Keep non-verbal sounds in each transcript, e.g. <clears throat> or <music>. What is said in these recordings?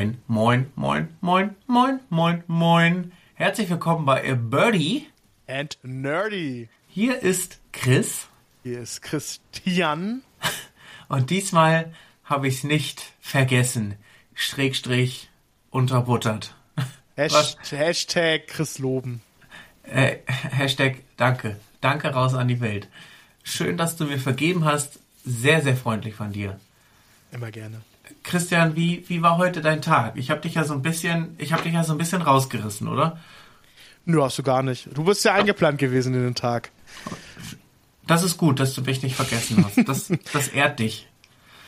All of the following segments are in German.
Moin, moin, moin, moin, moin, moin, moin. Herzlich willkommen bei A Birdie. And Nerdy. Hier ist Chris. Hier ist Christian. <laughs> Und diesmal habe ich es nicht vergessen. Schrägstrich unterbuttert. Hasht Hashtag Chris Loben. Äh, Hashtag Danke. Danke raus an die Welt. Schön, dass du mir vergeben hast. Sehr, sehr freundlich von dir. Immer gerne. Christian, wie, wie war heute dein Tag? Ich habe dich ja so ein bisschen, ich habe dich ja so ein bisschen rausgerissen, oder? Nö, hast du gar nicht. Du bist ja eingeplant gewesen in den Tag. Das ist gut, dass du mich nicht vergessen hast. Das, das ehrt dich. <laughs>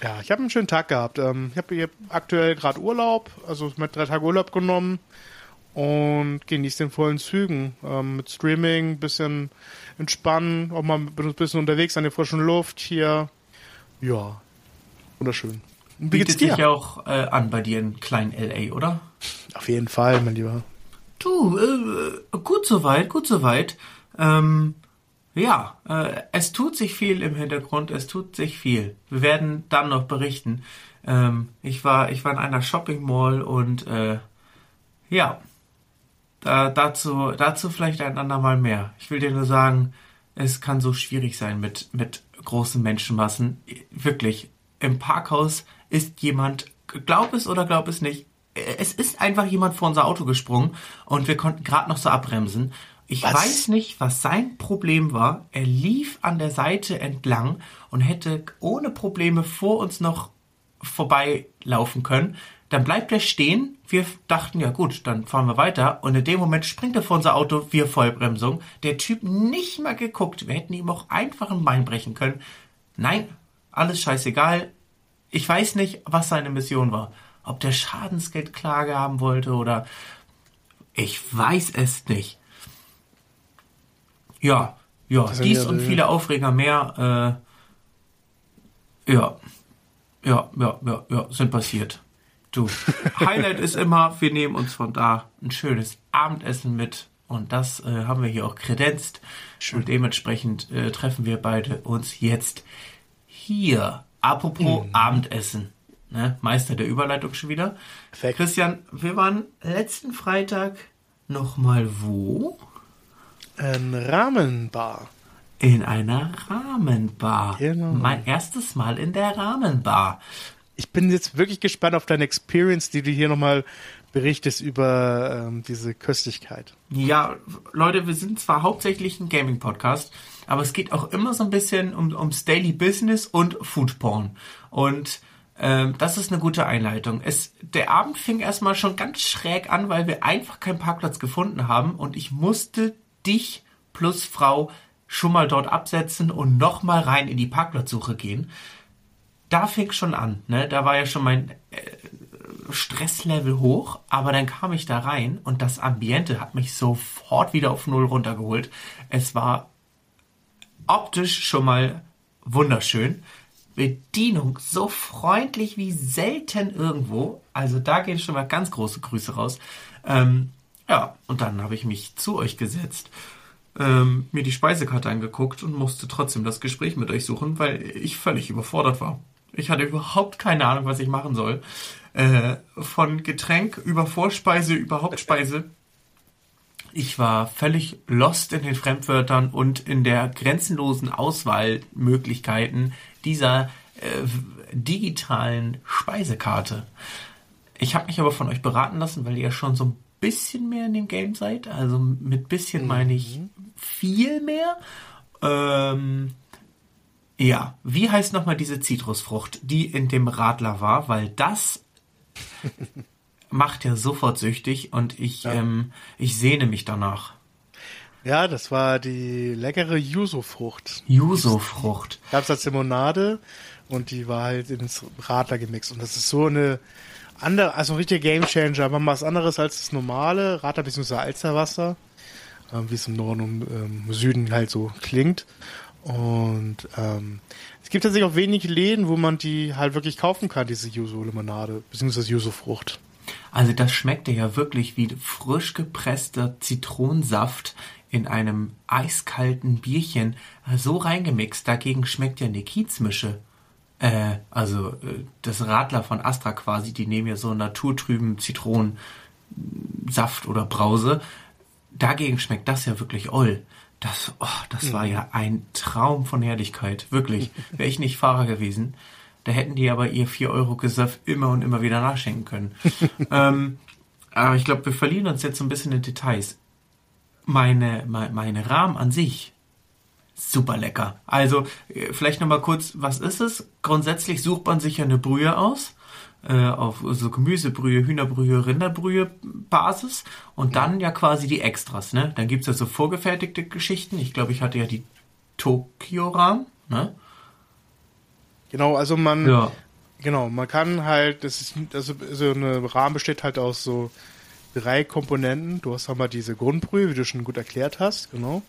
Ja, ich habe einen schönen Tag gehabt. Ähm, ich habe aktuell gerade Urlaub, also mit drei Tage Urlaub genommen und genieße den vollen Zügen. Ähm, mit Streaming, bisschen entspannen, auch mal ein bisschen unterwegs an der frischen Luft hier. Ja, wunderschön. Wie Bietet geht's dir? sich auch äh, an bei dir in kleinen LA, oder? Auf jeden Fall, mein Lieber. Du, äh, gut soweit, gut soweit. Ähm, ja, äh, es tut sich viel im Hintergrund, es tut sich viel. Wir werden dann noch berichten. Ähm, ich war, ich war in einer Shopping Mall und äh, ja, da, dazu, dazu vielleicht ein andermal mehr. Ich will dir nur sagen, es kann so schwierig sein mit, mit großen Menschenmassen. Wirklich, im Parkhaus ist jemand, glaub es oder glaub es nicht, es ist einfach jemand vor unser Auto gesprungen und wir konnten gerade noch so abbremsen. Ich was? weiß nicht, was sein Problem war. Er lief an der Seite entlang und hätte ohne Probleme vor uns noch vorbeilaufen können. Dann bleibt er stehen. Wir dachten, ja gut, dann fahren wir weiter. Und in dem Moment springt er vor unser Auto, wir Vollbremsung. Der Typ nicht mal geguckt. Wir hätten ihm auch einfach ein Bein brechen können. Nein, alles scheißegal. Ich weiß nicht, was seine Mission war. Ob der Schadensgeldklage haben wollte oder ich weiß es nicht. Ja, ja, dies und viele Aufreger mehr, äh, ja, ja, ja, ja, ja, sind passiert. Du, <laughs> Highlight ist immer, wir nehmen uns von da ein schönes Abendessen mit und das äh, haben wir hier auch kredenzt. Schön. Und dementsprechend äh, treffen wir beide uns jetzt hier Apropos mhm. Abendessen. Ne? Meister der Überleitung schon wieder. Perfekt. Christian, wir waren letzten Freitag nochmal wo? In Rahmenbar. In einer Rahmenbar. Genau. Mein erstes Mal in der Rahmenbar. Ich bin jetzt wirklich gespannt auf deine Experience, die du hier nochmal berichtest über ähm, diese Köstlichkeit. Ja, Leute, wir sind zwar hauptsächlich ein Gaming-Podcast, aber es geht auch immer so ein bisschen um, ums Daily Business und Food Porn. Und ähm, das ist eine gute Einleitung. Es, der Abend fing erstmal schon ganz schräg an, weil wir einfach keinen Parkplatz gefunden haben und ich musste dich plus Frau schon mal dort absetzen und nochmal rein in die Parkplatzsuche gehen. Da fing schon an, ne? Da war ja schon mein äh, Stresslevel hoch, aber dann kam ich da rein und das Ambiente hat mich sofort wieder auf Null runtergeholt. Es war optisch schon mal wunderschön. Bedienung so freundlich wie selten irgendwo. Also da gehen schon mal ganz große Grüße raus. Ähm, ja, und dann habe ich mich zu euch gesetzt, ähm, mir die Speisekarte angeguckt und musste trotzdem das Gespräch mit euch suchen, weil ich völlig überfordert war. Ich hatte überhaupt keine Ahnung, was ich machen soll. Äh, von Getränk über Vorspeise über Hauptspeise ich war völlig lost in den Fremdwörtern und in der grenzenlosen Auswahlmöglichkeiten dieser äh, digitalen Speisekarte. Ich habe mich aber von euch beraten lassen, weil ihr schon so ein bisschen mehr in dem Game seid. Also mit bisschen meine ich mhm. viel mehr. Ähm, ja, wie heißt nochmal diese Zitrusfrucht, die in dem Radler war? Weil das <laughs> macht ja sofort süchtig und ich, ja. ähm, ich sehne mich danach. Ja, das war die leckere Yuzu-Frucht. Yuzu-Frucht. Gab es als Limonade und die war halt ins Radler gemixt. Und das ist so eine andere, also ein richtiger Gamechanger. Man was anderes als das normale Radler bzw. Alsterwasser, ähm, wie es im Norden und ähm, Süden halt so klingt. Und ähm, es gibt tatsächlich auch wenige Läden, wo man die halt wirklich kaufen kann, diese Yuzu-Limonade bzw. Yuzu-Frucht. Also das schmeckte ja wirklich wie frisch gepresster Zitronensaft in einem eiskalten Bierchen so reingemixt. Dagegen schmeckt ja eine Kiezmische Äh, also äh, das Radler von Astra quasi, die nehmen ja so naturtrüben Zitronensaft oder Brause. Dagegen schmeckt das ja wirklich oll. Das, oh, das war ja ein Traum von Herrlichkeit. Wirklich. Wäre ich nicht Fahrer gewesen. Da hätten die aber ihr 4 Euro Gesöff immer und immer wieder nachschenken können. <laughs> ähm, aber ich glaube, wir verlieren uns jetzt so ein bisschen in Details. Meine, meine, meine Rahmen an sich, super lecker. Also, äh, vielleicht nochmal kurz, was ist es? Grundsätzlich sucht man sich ja eine Brühe aus äh, auf so Gemüsebrühe, Hühnerbrühe, Rinderbrühe Basis und dann ja quasi die Extras, ne? Dann gibt's ja so vorgefertigte Geschichten. Ich glaube, ich hatte ja die Tokio-Rahmen, ne? Genau, also man, Ja. genau, man kann halt, das ist, also so eine Rahmen besteht halt aus so drei Komponenten. Du hast einmal diese Grundbrühe, wie du schon gut erklärt hast, genau.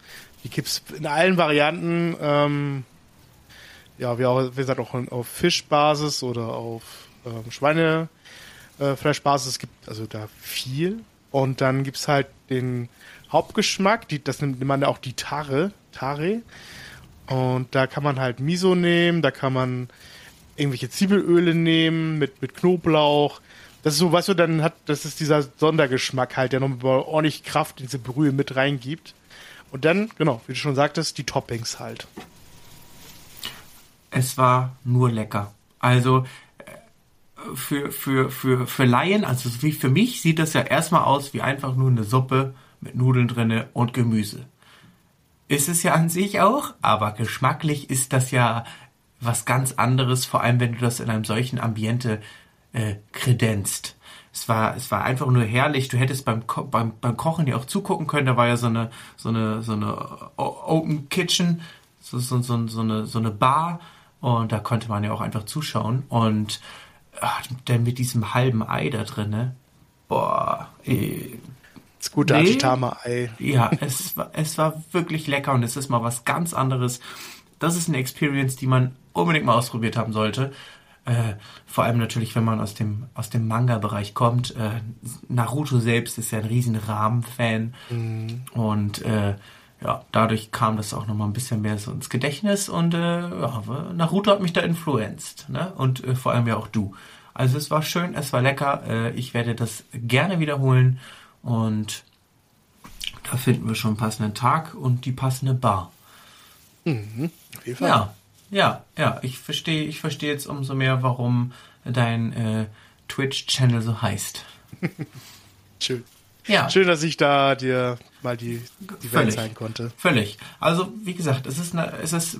Die gibt's in allen Varianten, ähm, ja, wie, auch, wie gesagt, auch auf Fischbasis oder auf ähm, Schweinefleischbasis. Es gibt also da viel. Und dann gibt's halt den Hauptgeschmack, die, das nimmt man ja auch die Tare, Tare. Und da kann man halt Miso nehmen, da kann man irgendwelche Zwiebelöle nehmen mit, mit Knoblauch. Das ist so, weißt du, dann hat, das ist dieser Sondergeschmack halt, der nochmal ordentlich Kraft in diese Brühe mit reingibt. Und dann, genau, wie du schon sagtest, die Toppings halt. Es war nur lecker. Also äh, für, für, für, für Laien, also für mich, sieht das ja erstmal aus wie einfach nur eine Suppe mit Nudeln drinne und Gemüse. Ist es ja an sich auch, aber geschmacklich ist das ja was ganz anderes, vor allem wenn du das in einem solchen Ambiente äh, kredenzt. Es war, es war einfach nur herrlich. Du hättest beim, Ko beim, beim Kochen ja auch zugucken können. Da war ja so eine, so eine, so eine Open Kitchen, so, so, so, so, eine, so eine Bar. Und da konnte man ja auch einfach zuschauen. Und ach, dann mit diesem halben Ei da drinne. Boah, eh, Das gute Nee. Achitama-Ei. ja, es war, es war wirklich lecker und es ist mal was ganz anderes. Das ist eine Experience, die man unbedingt mal ausprobiert haben sollte. Äh, vor allem natürlich, wenn man aus dem, aus dem Manga-Bereich kommt. Äh, Naruto selbst ist ja ein riesen Rahmen-Fan. Und äh, ja, dadurch kam das auch nochmal ein bisschen mehr so ins Gedächtnis und äh, ja, Naruto hat mich da influenzt. Ne? Und äh, vor allem ja auch du. Also es war schön, es war lecker. Äh, ich werde das gerne wiederholen. Und da finden wir schon einen passenden Tag und die passende Bar. Auf jeden Fall. Ja, ja, ja. Ich verstehe, ich verstehe jetzt umso mehr, warum dein äh, Twitch-Channel so heißt. <laughs> Schön. Ja, Schön, dass ich da dir mal die, die Welt Völlig. zeigen konnte. völlig. Also wie gesagt, es ist, es ist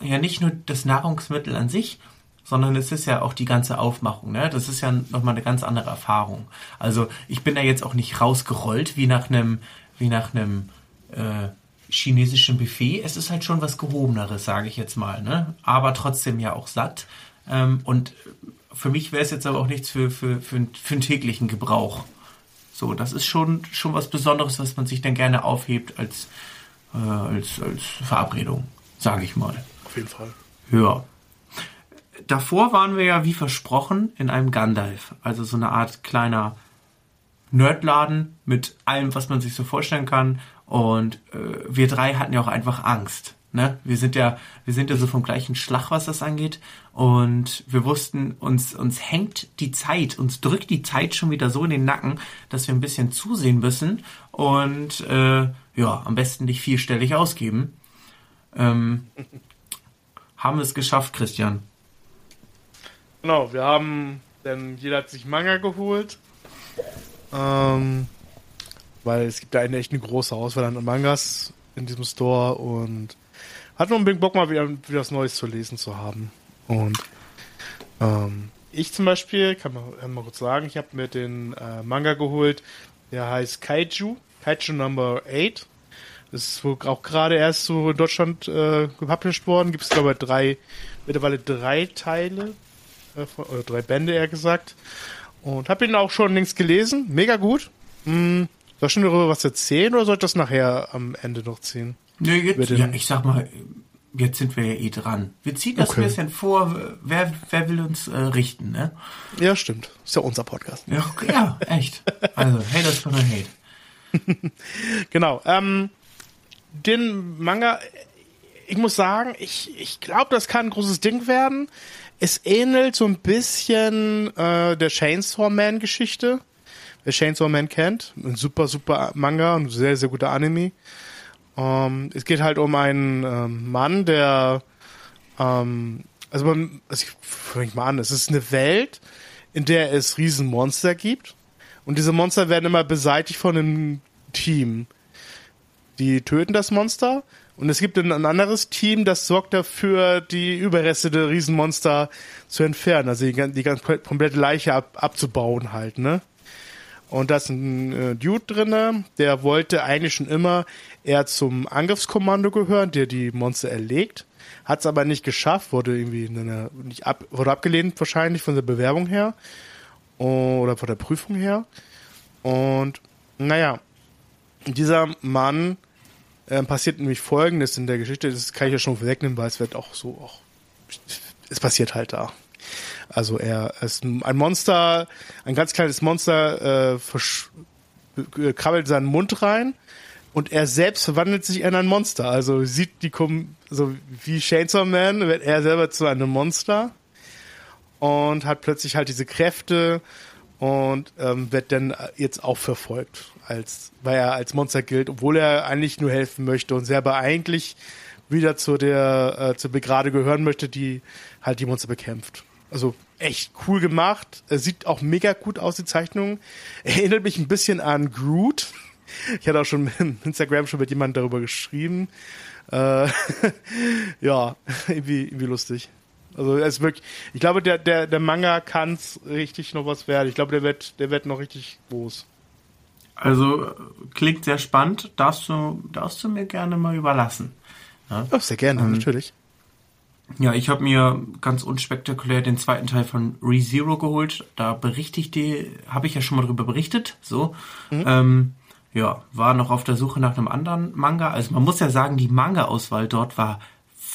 ja nicht nur das Nahrungsmittel an sich, sondern es ist ja auch die ganze Aufmachung. Ne? Das ist ja nochmal eine ganz andere Erfahrung. Also ich bin da jetzt auch nicht rausgerollt wie nach einem, wie nach einem äh, chinesischen Buffet. Es ist halt schon was gehobeneres, sage ich jetzt mal. Ne? Aber trotzdem ja auch satt. Ähm, und für mich wäre es jetzt aber auch nichts für, für, für, für einen täglichen Gebrauch. So, das ist schon, schon was Besonderes, was man sich dann gerne aufhebt als, äh, als, als Verabredung, sage ich mal. Auf jeden Fall. Ja. Davor waren wir ja wie versprochen in einem Gandalf, also so eine Art kleiner Nerdladen mit allem, was man sich so vorstellen kann. Und äh, wir drei hatten ja auch einfach Angst. Ne? Wir sind ja, wir sind ja so vom gleichen Schlag, was das angeht. Und wir wussten, uns, uns hängt die Zeit, uns drückt die Zeit schon wieder so in den Nacken, dass wir ein bisschen zusehen müssen und äh, ja, am besten nicht vierstellig ausgeben. Ähm, haben wir es geschafft, Christian? Genau, wir haben, denn jeder hat sich Manga geholt. Ähm, weil es gibt da eine echt eine große Auswahl an Mangas in diesem Store und hat nur unbedingt Bock mal wieder, wieder was Neues zu lesen zu haben. Und ähm, ich zum Beispiel, kann man kann mal kurz sagen, ich habe mir den äh, Manga geholt, der heißt Kaiju, Kaiju Number 8. Das ist wohl auch gerade erst so in Deutschland äh, gepublished worden. Gibt es, glaube ich, drei, mittlerweile drei Teile, äh, von, oder drei Bände eher gesagt. Und habe ihn auch schon links gelesen. Mega gut. Hm, soll ich schon darüber was erzählen oder soll ich das nachher am Ende noch ziehen? Nee, jetzt, ja, ich sag mal, jetzt sind wir ja eh dran. Wir ziehen das Okay. ein bisschen vor, wer, wer will uns äh, richten, ne? Ja, stimmt. Ist ja unser Podcast. Ja, ja, echt. Also, Haters gonna hate. <laughs> Genau. Ähm, den Manga, ich muss sagen, ich, ich glaube, das kann ein großes Ding werden. Es ähnelt so ein bisschen äh, der Chainsaw Man Geschichte. Wer Chainsaw Man kennt, ein super, super Manga und sehr, sehr guter Anime. Ähm, es geht halt um einen ähm, Mann, der, ähm, also, man, also ich fange mal an, es ist eine Welt, in der es Riesenmonster gibt. Und diese Monster werden immer beseitigt von einem Team. Die töten das Monster und es gibt ein, anderes Team, das sorgt dafür, die Überreste der Riesenmonster zu entfernen, also die, die ganz komplette Leiche ab, abzubauen halt, ne? Und da ist ein äh, Dude drinne, der wollte eigentlich schon immer eher zum Angriffskommando gehören, der die Monster erlegt, hat es aber nicht geschafft, wurde irgendwie eine, nicht ab, wurde abgelehnt wahrscheinlich von der Bewerbung her oder von der Prüfung her. Und naja, dieser Mann äh, passiert nämlich Folgendes in der Geschichte. Das kann ich ja schon vorwegnehmen, weil es wird auch so, auch, es passiert halt da. Also er ist ein Monster, ein ganz kleines Monster, äh, krabbelt seinen Mund rein und er selbst verwandelt sich in ein Monster. Also sieht die, so wie Chainsaw Man wird er selber zu einem Monster und hat plötzlich halt diese Kräfte und ähm, wird dann jetzt auch verfolgt, als weil er als Monster gilt, obwohl er eigentlich nur helfen möchte und selber eigentlich wieder zu der äh, zur Begrade gehören möchte, die halt die Monster bekämpft. Also echt cool gemacht. Er sieht auch mega gut aus, die Zeichnung. Erinnert mich ein bisschen an Groot. Ich hatte auch schon <laughs> in Instagram schon mit jemandem darüber geschrieben. Äh, <laughs> ja, <laughs> irgendwie, irgendwie lustig. Also es ist wirklich, ich glaube, der, der, der Manga kann richtig noch was werden. Ich glaube, der wird, der wird noch richtig groß. Also klingt sehr spannend. Darfst du, darfst du mir gerne mal überlassen. Ja, oh, sehr gerne, ähm, natürlich. Ja, ich habe mir ganz unspektakulär den zweiten Teil von ReZero geholt. Da berichte ich dir, habe ich ja schon mal drüber berichtet. So, mhm. ähm, ja, war noch auf der Suche nach einem anderen Manga. Also man muss ja sagen, die Manga-Auswahl dort war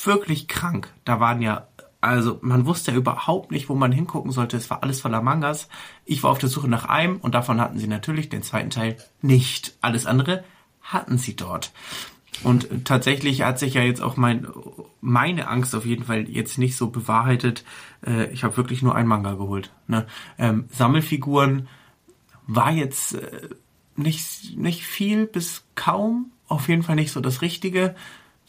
wirklich krank. Da waren ja, also man wusste ja überhaupt nicht, wo man hingucken sollte. Es war alles voller Mangas. Ich war auf der Suche nach einem und davon hatten sie natürlich den zweiten Teil nicht. Alles andere hatten sie dort. Und tatsächlich hat sich ja jetzt auch mein, meine Angst auf jeden Fall jetzt nicht so bewahrheitet. Äh, ich habe wirklich nur ein Manga geholt. Ne? Ähm, Sammelfiguren war jetzt äh, nicht, nicht viel bis kaum. Auf jeden Fall nicht so das Richtige.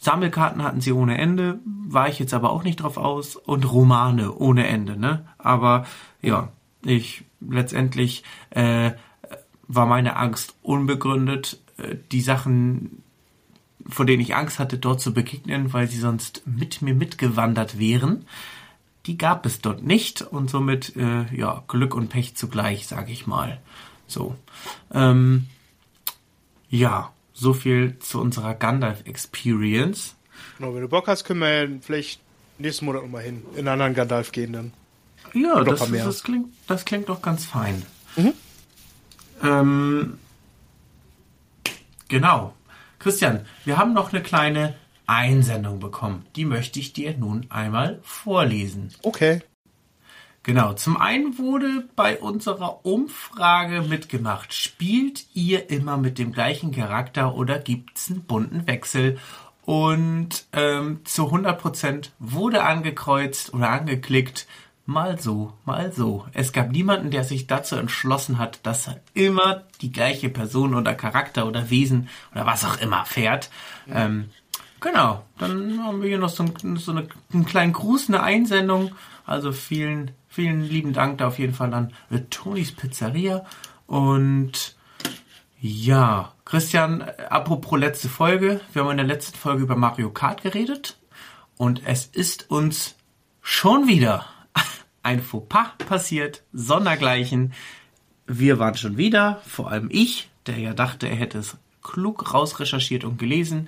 Sammelkarten hatten sie ohne Ende, war ich jetzt aber auch nicht drauf aus. Und Romane ohne Ende, ne? Aber ja, ich letztendlich äh, war meine Angst unbegründet. Äh, die Sachen, vor denen ich Angst hatte, dort zu begegnen, weil sie sonst mit mir mitgewandert wären. Die gab es dort nicht und somit äh, ja Glück und Pech zugleich, sage ich mal. So, ähm, ja, so viel zu unserer Gandalf Experience. Genau, wenn du Bock hast, können wir ja vielleicht nächsten Monat nochmal hin, in einen anderen Gandalf gehen dann. Ja, das, das, klingt, das klingt doch ganz fein. Mhm. Ähm, genau. Christian, wir haben noch eine kleine Einsendung bekommen. Die möchte ich dir nun einmal vorlesen. Okay. Genau, zum einen wurde bei unserer Umfrage mitgemacht, spielt ihr immer mit dem gleichen Charakter oder gibt's einen bunten Wechsel? Und ähm, zu 100% wurde angekreuzt oder angeklickt, mal so, mal so. Es gab niemanden, der sich dazu entschlossen hat, dass er immer die gleiche Person oder Charakter oder Wesen oder was auch immer fährt. Ähm, genau, dann haben wir hier noch so, ein, so eine, einen kleinen Gruß, eine Einsendung. Also vielen, vielen lieben Dank da auf jeden Fall an Tonis Pizzeria. Und ja, Christian, äh, apropos letzte Folge. Wir haben in der letzten Folge über Mario Kart geredet. Und es ist uns schon wieder <laughs> ein Fauxpas passiert, sondergleichen. Wir waren schon wieder, vor allem ich, der ja dachte, er hätte es klug rausrecherchiert und gelesen.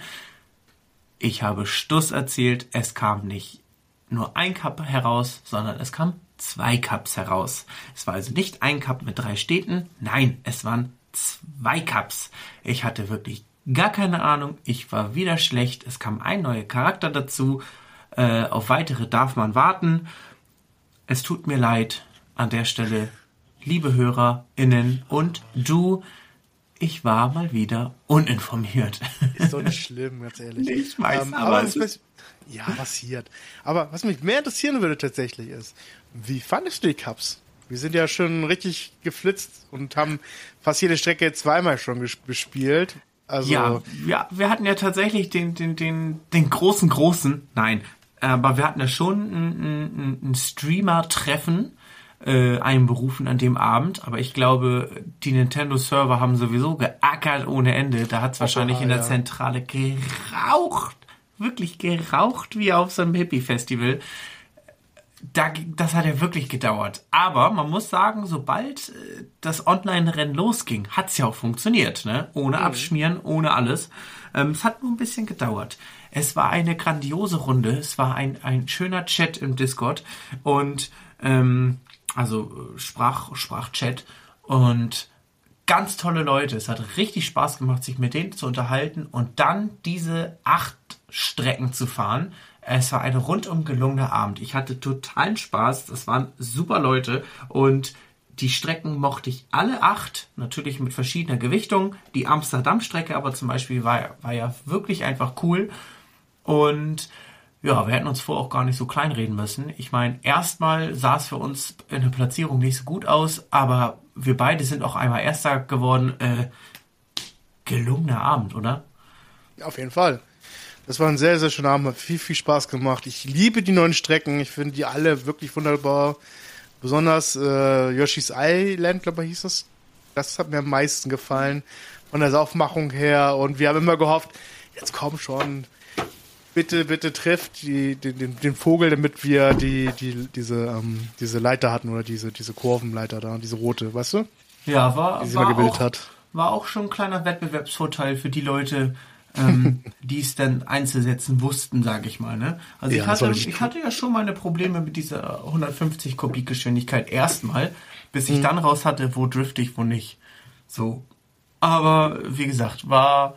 Ich habe Stuss erzählt, es kam nicht nur ein Cup heraus, sondern es kam zwei Cups heraus. Es war also nicht ein Cup mit drei Städten, nein, es waren zwei Cups. Ich hatte wirklich gar keine Ahnung, ich war wieder schlecht, es kam ein neuer Charakter dazu, äh, auf weitere darf man warten es tut mir leid an der Stelle, liebe HörerInnen und du, ich war mal wieder uninformiert. Ist doch nicht schlimm, ganz ehrlich. Ich weiß, ähm, aber aber es es ja, passiert. Aber was mich mehr interessieren würde tatsächlich ist, wie fandest du die Cups? Wir sind ja schon richtig geflitzt und haben fast jede Strecke zweimal schon bespielt. Also, Ja, ja, wir hatten ja tatsächlich den, den, den, den großen, großen, nein, aber wir hatten ja schon ein, ein, ein Streamer-Treffen äh, einberufen an dem Abend, aber ich glaube, die Nintendo-Server haben sowieso geackert ohne Ende. Da hat es wahrscheinlich in der ja. Zentrale geraucht, wirklich geraucht wie auf so einem Hippie-Festival da, das hat ja wirklich gedauert. Aber man muss sagen, sobald äh, das Online-Rennen losging, hat's ja auch funktioniert, ne? Ohne Abschmieren, ohne alles. Ähm, es hat nur ein bisschen gedauert. Es war eine grandiose Runde. Es war ein, ein schöner Chat im Discord und ähm, also äh, Sprach, Sprachchat und ganz tolle Leute. Es hat richtig Spaß gemacht, sich mit denen zu unterhalten und dann diese acht Strecken zu fahren. Es war ein rundum gelungener Abend. Ich hatte totalen Spaß. Das waren super Leute und die Strecken mochte ich alle acht, natürlich mit verschiedener Gewichtung. Die Amsterdam-Strecke aber zum Beispiel war, war ja wirklich einfach cool. Und ja, wir hätten uns vorher auch gar nicht so kleinreden müssen. Ich meine, erstmal sah es für uns in der Platzierung nicht so gut aus, aber wir beide sind auch einmal Erster geworden. Äh, gelungener Abend, oder? auf jeden Fall. Das war ein sehr, sehr schöner Abend, hat viel, viel Spaß gemacht. Ich liebe die neuen Strecken, ich finde die alle wirklich wunderbar. Besonders äh, Yoshi's Island, glaube ich, hieß das. Das hat mir am meisten gefallen von der Saufmachung her. Und wir haben immer gehofft, jetzt komm schon, bitte, bitte trifft die, den, den, den Vogel, damit wir die, die, diese, ähm, diese Leiter hatten oder diese, diese Kurvenleiter da, diese rote, weißt du? Ja, war, Die sie war, mal gebildet auch, hat. war auch schon ein kleiner Wettbewerbsvorteil für die Leute, ähm, <laughs> die es dann einzusetzen wussten, sage ich mal. Ne? Also Ja, ich, hatte, ich hatte ja schon meine Probleme mit dieser 150 Kubikgeschwindigkeit erstmal, bis Mhm. ich dann raus hatte, wo drifte ich, wo nicht. So. Aber wie gesagt, war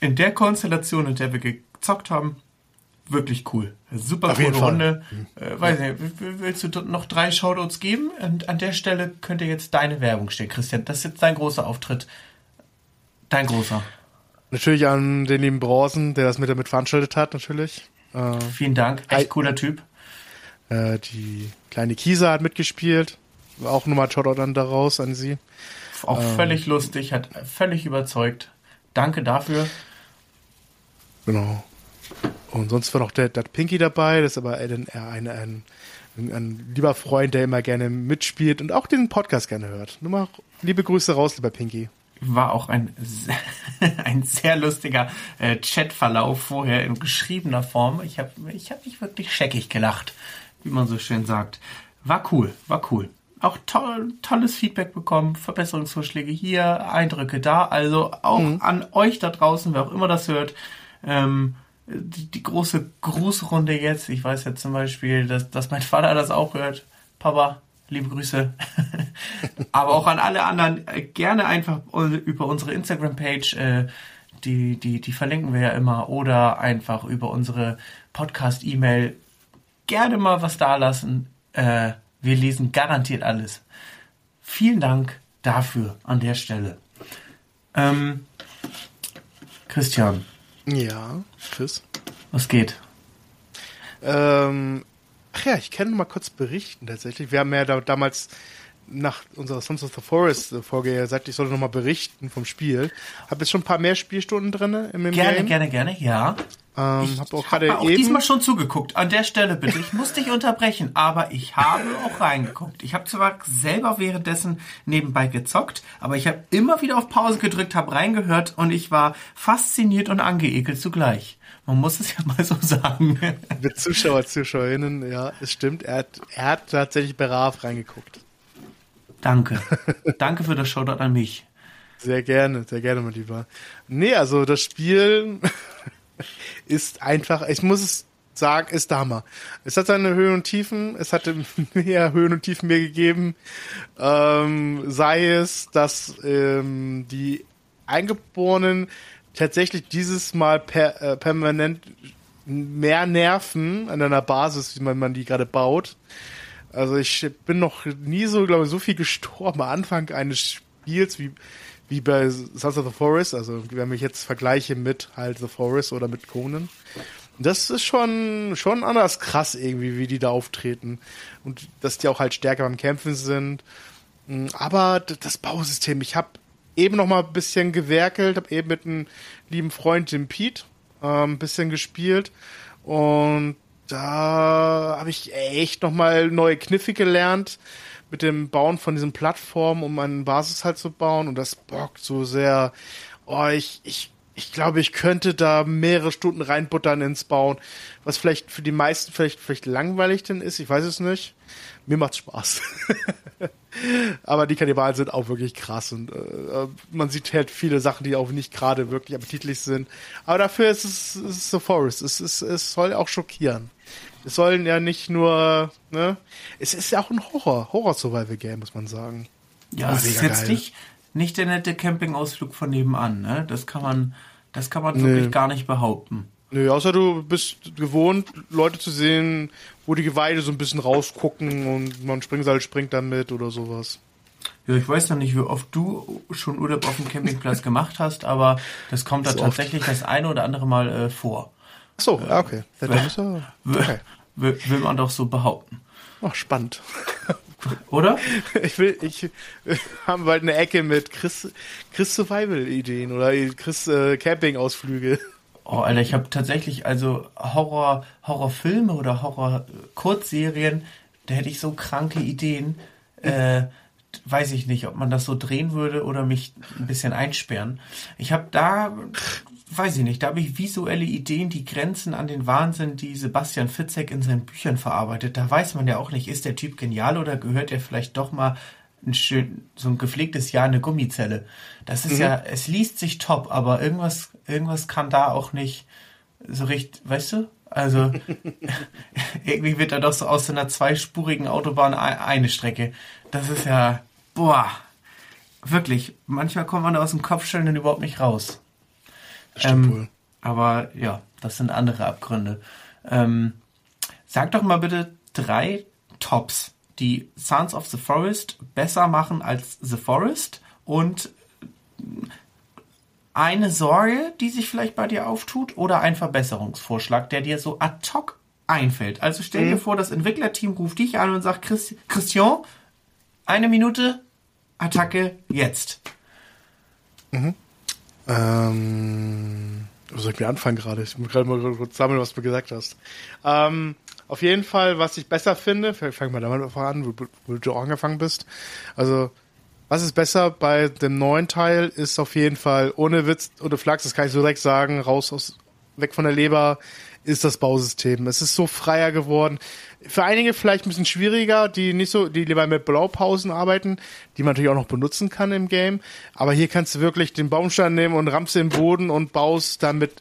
in der Konstellation, in der wir gezockt haben, wirklich cool. Super Auf coole. Runde. Äh, weiß nicht, w- w- willst du noch drei Shoutouts geben? Und an der Stelle könnte jetzt deine Werbung stehen, Christian. Das ist jetzt dein großer Auftritt. Dein großer. Natürlich an den lieben Brausen, der das mit damit veranstaltet hat, natürlich. Äh, Vielen Dank. Echt cooler Typ. Äh, die kleine Kisa hat mitgespielt. Auch nochmal Shoutout dann daraus an sie. Auch Ähm. völlig lustig, hat völlig überzeugt. Danke dafür. Genau. Und sonst war noch der, der Pinky dabei, das ist aber ein, ein, ein, ein lieber Freund, der immer gerne mitspielt und auch den Podcast gerne hört. Nur mal liebe Grüße raus, lieber Pinky. War auch ein, sehr- <laughs> ein sehr lustiger äh, Chatverlauf vorher in geschriebener Form. Ich habe ich hab mich wirklich scheckig gelacht, wie man so schön sagt. War cool, war cool. Auch toll, tolles Feedback bekommen, Verbesserungsvorschläge hier, Eindrücke da. Also auch an euch da draußen, wer auch immer das hört. Ähm, die, die große Grußrunde jetzt. Ich weiß ja zum Beispiel, dass, dass mein Vater das auch hört. Papa, liebe Grüße. <laughs> Aber auch an alle anderen äh, gerne einfach über unsere Instagram-Page, äh, die, die, die verlinken wir ja immer, oder einfach über unsere Podcast-E-Mail gerne mal was da lassen. Äh, wir lesen garantiert alles. Vielen Dank dafür an der Stelle. Ähm, Christian, Ja, tschüss. was geht? Ähm, ach ja, ich kann noch mal kurz berichten tatsächlich. Wir haben ja da, damals nach unserer Sons of the Forest äh, Folge gesagt, ich soll noch mal berichten vom Spiel. Habe jetzt schon ein paar mehr Spielstunden drin im Gerne, Game. gerne, gerne, ja. Ähm, Ich hab auch habe gerade auch eben. diesmal schon zugeguckt. An der Stelle bitte. Ich muss dich unterbrechen, aber ich habe auch reingeguckt. Ich habe zwar selber währenddessen nebenbei gezockt, aber ich habe immer wieder auf Pause gedrückt, habe reingehört und ich war fasziniert und angeekelt zugleich. Man muss es ja <laughs> mal so sagen. Mit Zuschauer, Zuschauerinnen, ja, es stimmt. Er hat, er hat tatsächlich brav reingeguckt. Danke. <laughs> Danke für das Shoutout an mich. Sehr gerne, sehr gerne, mein Lieber. Nee, also das Spiel <laughs> ist einfach, ich muss es sagen, ist der Hammer. Es hat seine Höhen und Tiefen, es hatte mehr Höhen und Tiefen mehr gegeben. Ähm, sei es, dass ähm, die Eingeborenen tatsächlich dieses Mal per, äh, permanent mehr nerven an einer Basis, wie man, man die gerade baut. Also ich bin noch nie so, glaube ich, so viel gestorben am Anfang eines Spiels wie, wie bei Sons of the Forest, also wenn ich jetzt vergleiche mit halt The Forest oder mit Conan. Das ist schon, schon anders krass irgendwie, wie die da auftreten. Und dass die auch halt stärker beim Kämpfen sind. Aber das Bausystem, ich habe eben noch mal ein bisschen gewerkelt, habe eben mit einem lieben Freund, dem Pete, äh, ein bisschen gespielt. Und da habe ich echt noch mal neue Kniffe gelernt mit dem Bauen von diesen Plattformen, um eine Basis halt zu bauen. Und das bockt so sehr. Oh, ich, ich ich glaube, ich könnte da mehrere Stunden reinbuttern ins Bauen, was vielleicht für die meisten vielleicht, vielleicht langweilig denn ist, ich weiß es nicht. Mir macht's Spaß. <laughs> Aber die Kannibalen sind auch wirklich krass und äh, man sieht halt viele Sachen, die auch nicht gerade wirklich appetitlich sind. Aber dafür ist es, ist es The Forest. Es, ist, es soll auch schockieren. Es sollen ja nicht nur, ne? Es ist ja auch ein Horror, Horror-Survival-Game, muss man sagen. Ja, es ist jetzt nicht, nicht der nette Campingausflug von nebenan, ne? Das kann man, das kann man nee. wirklich gar nicht behaupten. Nö, außer du bist gewohnt, Leute zu sehen, wo die Geweide so ein bisschen rausgucken und man Springseil springt dann mit oder sowas. Ja, ich weiß noch nicht, wie oft du schon Urlaub auf dem Campingplatz <laughs> gemacht hast, aber das kommt da tatsächlich das eine oder andere Mal äh, vor. Ach so, ja, <laughs> okay. Ist er, okay. Will, will man doch so behaupten. Ach, spannend. <laughs> Oder? <laughs> Ich will, ich haben bald eine Ecke mit Chris, Chris Survival-Ideen oder Chris äh, Camping-Ausflüge. Oh, Alter, ich habe tatsächlich also Horror, Horrorfilme oder Horror-Kurzserien, da hätte ich so kranke Ideen. Äh, weiß ich nicht, ob man das so drehen würde oder mich ein bisschen einsperren. Ich habe da, weiß ich nicht, da habe ich visuelle Ideen, die grenzen an den Wahnsinn, die Sebastian Fitzek in seinen Büchern verarbeitet. Da weiß man ja auch nicht, ist der Typ genial oder gehört er vielleicht doch mal ein schön, so ein gepflegtes Jahr eine Gummizelle. Das ist mhm. ja, es liest sich top, aber irgendwas, irgendwas kann da auch nicht so richtig, weißt du? Also <laughs> irgendwie wird da doch so aus so einer zweispurigen Autobahn eine Strecke. Das ist ja, boah, wirklich. Manchmal kommt man da aus dem Kopfstellen überhaupt nicht raus. Stimmt ähm. Aber ja, das sind andere Abgründe. Ähm, sag doch mal bitte drei Tops, die Sons of the Forest besser machen als The Forest und eine Sorge, die sich vielleicht bei dir auftut oder ein Verbesserungsvorschlag, der dir so ad hoc einfällt. Also stell dir mhm. vor, das Entwicklerteam ruft dich an und sagt, Christian, eine Minute, Attacke, jetzt. Mhm. Ähm, wo soll ich mir anfangen gerade? Ich muss gerade mal kurz sammeln, was du gesagt hast. Ähm, auf jeden Fall, was ich besser finde, fang mal damit an, wo, wo du angefangen bist. Also, was ist besser bei dem neuen Teil, ist auf jeden Fall, ohne Witz, ohne Flachs, das kann ich so direkt sagen, raus aus, weg von der Leber, ist das Bausystem. Es ist so freier geworden. Für einige vielleicht ein bisschen schwieriger, die nicht so, die lieber mit Blaupausen arbeiten, die man natürlich auch noch benutzen kann im Game. Aber hier kannst du wirklich den Baumstein nehmen und rammst den Boden und baust damit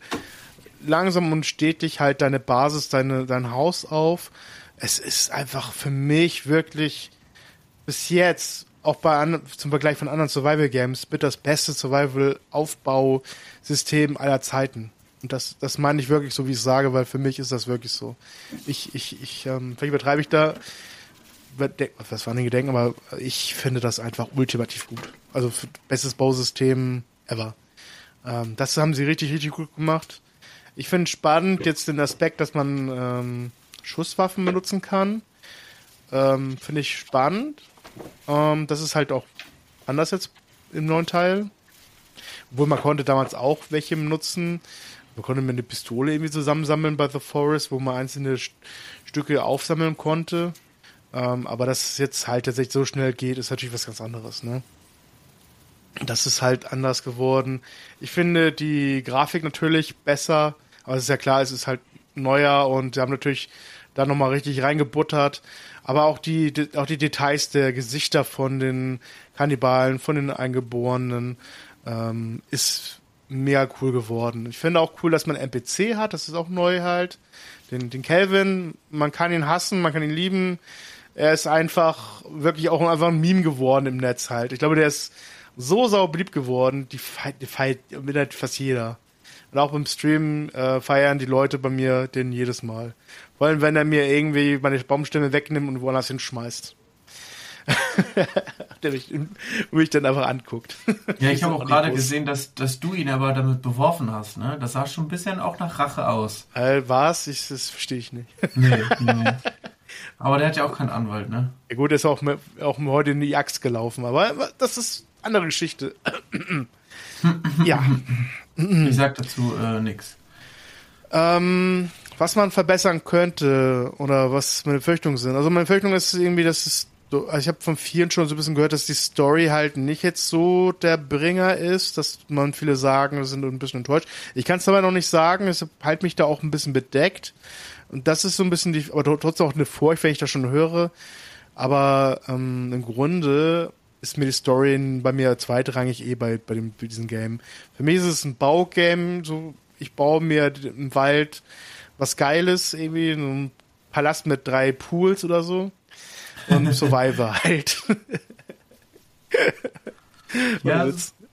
langsam und stetig halt deine Basis, deine, dein Haus auf. Es ist einfach für mich wirklich bis jetzt auch bei zum Vergleich von anderen Survival Games mit das beste Survival Aufbausystem aller Zeiten. Und das, das meine ich wirklich so, wie ich sage, weil für mich ist das wirklich so. Ich, ich, ich, ähm, vielleicht übertreibe ich da, was war nicht gedenken, aber ich finde das einfach ultimativ gut. Also bestes Bausystem ever. Ähm, das haben sie richtig, richtig gut gemacht. Ich finde spannend jetzt den Aspekt, dass man ähm, Schusswaffen benutzen kann. Ähm, finde ich spannend. Ähm, das ist halt auch anders jetzt im neuen Teil. Obwohl man konnte damals auch welche benutzen. Man konnte mir eine Pistole irgendwie zusammensammeln bei The Forest, wo man einzelne St Stücke aufsammeln konnte. Ähm, aber dass es jetzt halt tatsächlich so schnell geht, ist natürlich was ganz anderes, ne? Das ist halt anders geworden. Ich finde die Grafik natürlich besser, aber es ist ja klar, es ist halt neuer und sie haben natürlich da nochmal richtig reingebuttert. Aber auch die, auch die Details der Gesichter von den Kannibalen, von den Eingeborenen, ähm, ist mega cool geworden. Ich finde auch cool, dass man NPC hat, das ist auch neu halt. Den, den Calvin, man kann ihn hassen, man kann ihn lieben. Er ist einfach wirklich auch einfach ein Meme geworden im Netz halt. Ich glaube, der ist so sau beliebt geworden, die feiert, die feiert mit fast jeder. Und auch beim Stream äh, feiern die Leute bei mir den jedes Mal. Vor allem, wenn er mir irgendwie meine Baumstämme wegnimmt und woanders hinschmeißt. <laughs> der mich, mich dann einfach anguckt. Ja, ich habe auch gerade gesehen, dass, dass du ihn aber damit beworfen hast, ne? Das sah schon ein bisschen auch nach Rache aus. Äh, was? Ich, das verstehe ich nicht. Nee, nee. Aber der hat ja auch keinen Anwalt, ne? Ja gut, der ist auch, auch heute in die Axt gelaufen, aber das ist andere Geschichte. <clears throat> ja. Ich sag dazu äh, nix. Ähm, was man verbessern könnte oder was meine Befürchtungen sind. Also meine Befürchtung ist irgendwie, dass es also ich habe von vielen schon so ein bisschen gehört, dass die Story halt nicht jetzt so der Bringer ist, dass man viele sagen, sind ein bisschen enttäuscht. Ich kann es aber noch nicht sagen, ich halte mich da auch ein bisschen bedeckt. Und das ist so ein bisschen die, aber trotzdem auch eine Furcht, wenn ich das schon höre. Aber ähm, im Grunde ist mir die Story bei mir zweitrangig eh bei, bei, dem, bei diesem Game. Für mich ist es ein Baugame, so ich baue mir im Wald was Geiles, irgendwie ein Palast mit drei Pools oder so. Und Survivor halt. <laughs> ja,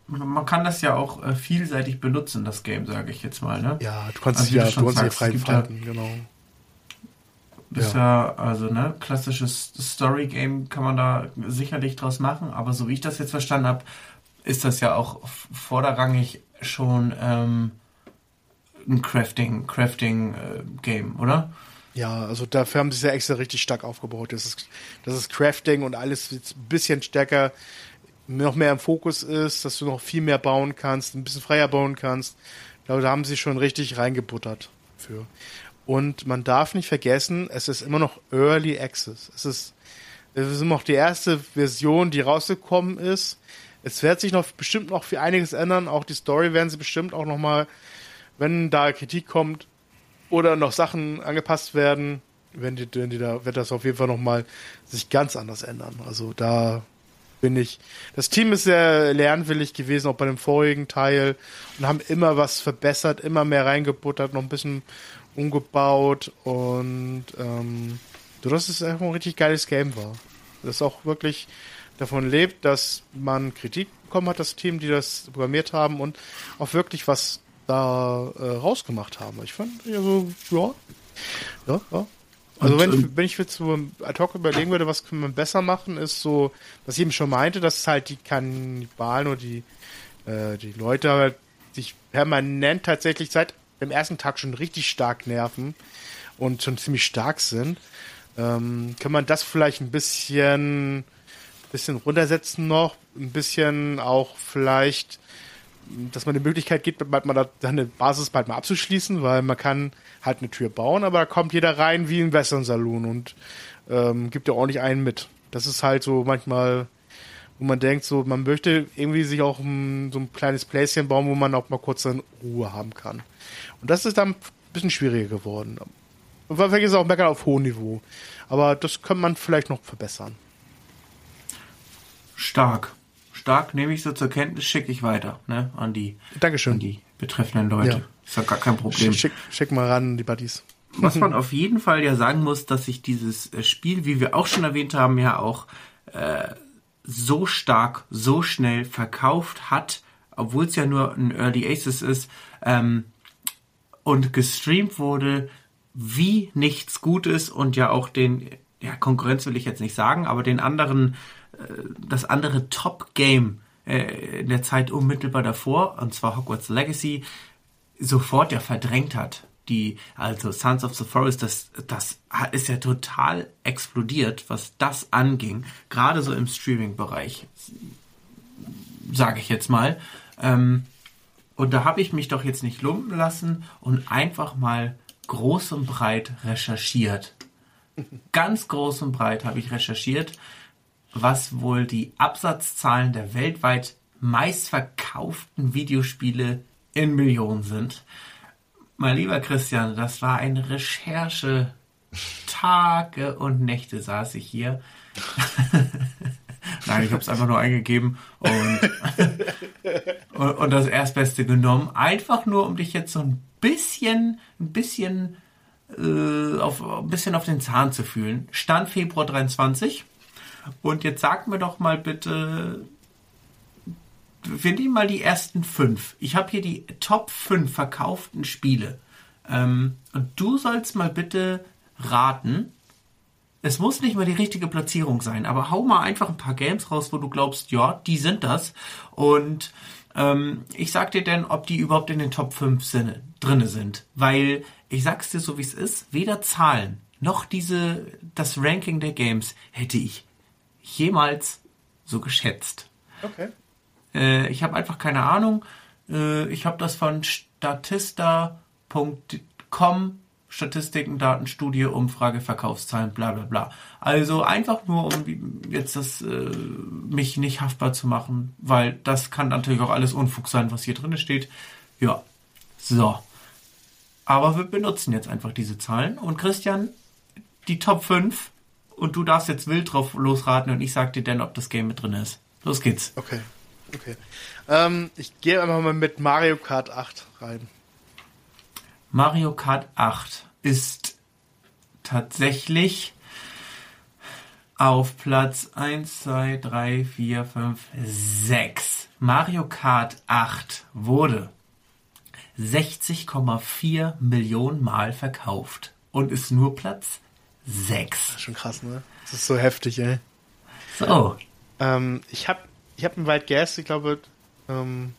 man kann das ja auch äh, vielseitig benutzen, das Game, sage ich jetzt mal. Ne? Ja, du kannst also, ja, du kannst sagst, frei falten, genau. Ist ja. also ne, klassisches Story-Game kann man da sicherlich draus machen, aber so wie ich das jetzt verstanden habe, ist das ja auch vorderrangig schon ähm, ein Crafting, Crafting äh, Game, oder? Ja, also dafür haben sie es ja extra richtig stark aufgebaut. Das ist, das ist Crafting und alles jetzt ein bisschen stärker, noch mehr im Fokus ist, dass du noch viel mehr bauen kannst, ein bisschen freier bauen kannst. Ich glaube, da haben sie schon richtig reingebuttert für. Und man darf nicht vergessen, es ist immer noch Early Access. Es ist, es ist immer noch die erste Version, die rausgekommen ist. Es wird sich noch bestimmt noch für einiges ändern. Auch die Story werden sie bestimmt auch noch mal wenn da Kritik kommt oder noch Sachen angepasst werden, wenn die, wenn die da, wird das auf jeden Fall nochmal sich ganz anders ändern. Also da bin ich. Das Team ist sehr lernwillig gewesen, auch bei dem vorigen Teil und haben immer was verbessert, immer mehr reingebuttert, noch ein bisschen umgebaut und ähm, so dass es einfach ein richtig geiles Game war. Das auch wirklich davon lebt, dass man Kritik bekommen hat, das Team, die das programmiert haben und auch wirklich was da äh, rausgemacht haben. Ich fand, also, ja, ja, ja. Also und, wenn, ich, wenn ich jetzt so ad hoc überlegen würde, was kann man besser machen, ist so, was ich eben schon meinte, dass halt die Kannibalen oder die, äh, die Leute halt sich permanent tatsächlich seit dem ersten Tag schon richtig stark nerven und schon ziemlich stark sind. Ähm, kann man das vielleicht ein bisschen, bisschen runtersetzen noch, ein bisschen auch vielleicht dass man die Möglichkeit gibt, bald mal da, eine Basis bald mal abzuschließen, weil man kann halt eine Tür bauen, aber da kommt jeder rein wie im Western Saloon und ähm, gibt ja ordentlich einen mit. Das ist halt so manchmal, wo man denkt, so man möchte irgendwie sich auch ein, so ein kleines Pläschen bauen, wo man auch mal kurz dann Ruhe haben kann. Und das ist dann ein bisschen schwieriger geworden. Und vielleicht ist es auch Meckern auf hohem Niveau. Aber das kann man vielleicht noch verbessern. Stark stark, nehme ich so zur Kenntnis, schicke ich weiter, ne, an die, Dankeschön. An die betreffenden Leute. Ja. Ist ja gar kein Problem. Schick, schick mal ran, die Buddies. Was man auf jeden Fall ja sagen muss, dass sich dieses äh, Spiel, wie wir auch schon erwähnt haben, ja auch äh, so stark, so schnell verkauft hat, obwohl es ja nur ein Early Access ist, ähm, und gestreamt wurde, wie nichts Gutes und ja auch den, ja, Konkurrenz will ich jetzt nicht sagen, aber den anderen das andere Top-Game äh, in der Zeit unmittelbar davor, und zwar Hogwarts Legacy, sofort ja verdrängt hat. Die, also Sons of the Forest, das, das ist ja total explodiert, was das anging. Gerade so im Streaming-Bereich, sage ich jetzt mal. Ähm, und da habe ich mich doch jetzt nicht lumpen lassen und einfach mal groß und breit recherchiert. Ganz groß und breit habe ich recherchiert was wohl die Absatzzahlen der weltweit meistverkauften Videospiele in Millionen sind. Mein lieber Christian, das war eine Recherche. Tage und Nächte saß ich hier. <laughs> Nein, ich habe es einfach nur eingegeben und, <laughs> und, und, das Erstbeste genommen. Einfach nur, um dich jetzt so ein bisschen, ein bisschen, äh, auf, ein bisschen auf den Zahn zu fühlen. Stand Februar 23. Und jetzt sag mir doch mal bitte, wir nehmen mal die ersten fünf. Ich habe hier die Top 5 verkauften Spiele. Ähm, und du sollst mal bitte raten. Es muss nicht mal die richtige Platzierung sein, aber hau mal einfach ein paar Games raus, wo du glaubst, ja, die sind das. Und ähm, ich sag dir denn, ob die überhaupt in den Top 5 Sinne, drinne sind. Weil ich sag's dir so wie es ist, weder Zahlen noch diese, das Ranking der Games hätte ich jemals so geschätzt. Okay. Äh, ich habe einfach keine Ahnung. Äh, ich habe das von statista.com Statistiken, Datenstudie, Umfrage, Verkaufszahlen, bla bla bla. Also einfach nur, um jetzt das äh, mich nicht haftbar zu machen, weil das kann natürlich auch alles Unfug sein, was hier drin steht. Ja. So. Aber wir benutzen jetzt einfach diese Zahlen. Und Christian, die Top 5 und du darfst jetzt wild drauf losraten und ich sag dir dann, ob das Game mit drin ist. Los geht's. Okay. Okay. Ähm, ich gehe einfach mal mit Mario Kart 8 rein. Mario Kart 8 ist tatsächlich auf Platz 1, 2, 3, 4, 5, 6. Mario Kart 8 wurde 60,4 Millionen Mal verkauft und ist nur Platz 6. Schon krass, ne? Das ist so heftig, ey. So. Ähm, ich habe ich hab ein Wild Guess, ich glaube, ähm,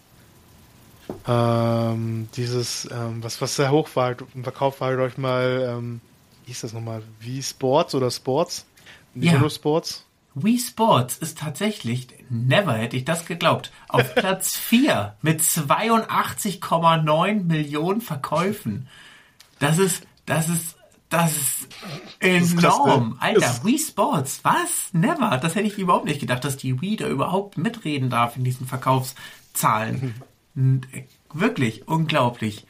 ähm, dieses, ähm, was, was sehr hoch war, im Verkauf war, glaube ich mal, ähm, wie hieß das nochmal? Wie Sports oder Sports? Nintendo Ja. Sports? Wii Sports ist tatsächlich, never hätte ich das geglaubt, auf <laughs> Platz 4 mit 82,9 Millionen Verkäufen. Das ist, das ist, das ist ist enorm. ne? Alter, Das- Wii Sports, was? Never. Das hätte ich überhaupt nicht gedacht, dass die Wii da überhaupt mitreden darf in diesen Verkaufszahlen. Und, äh, Wirklich, unglaublich.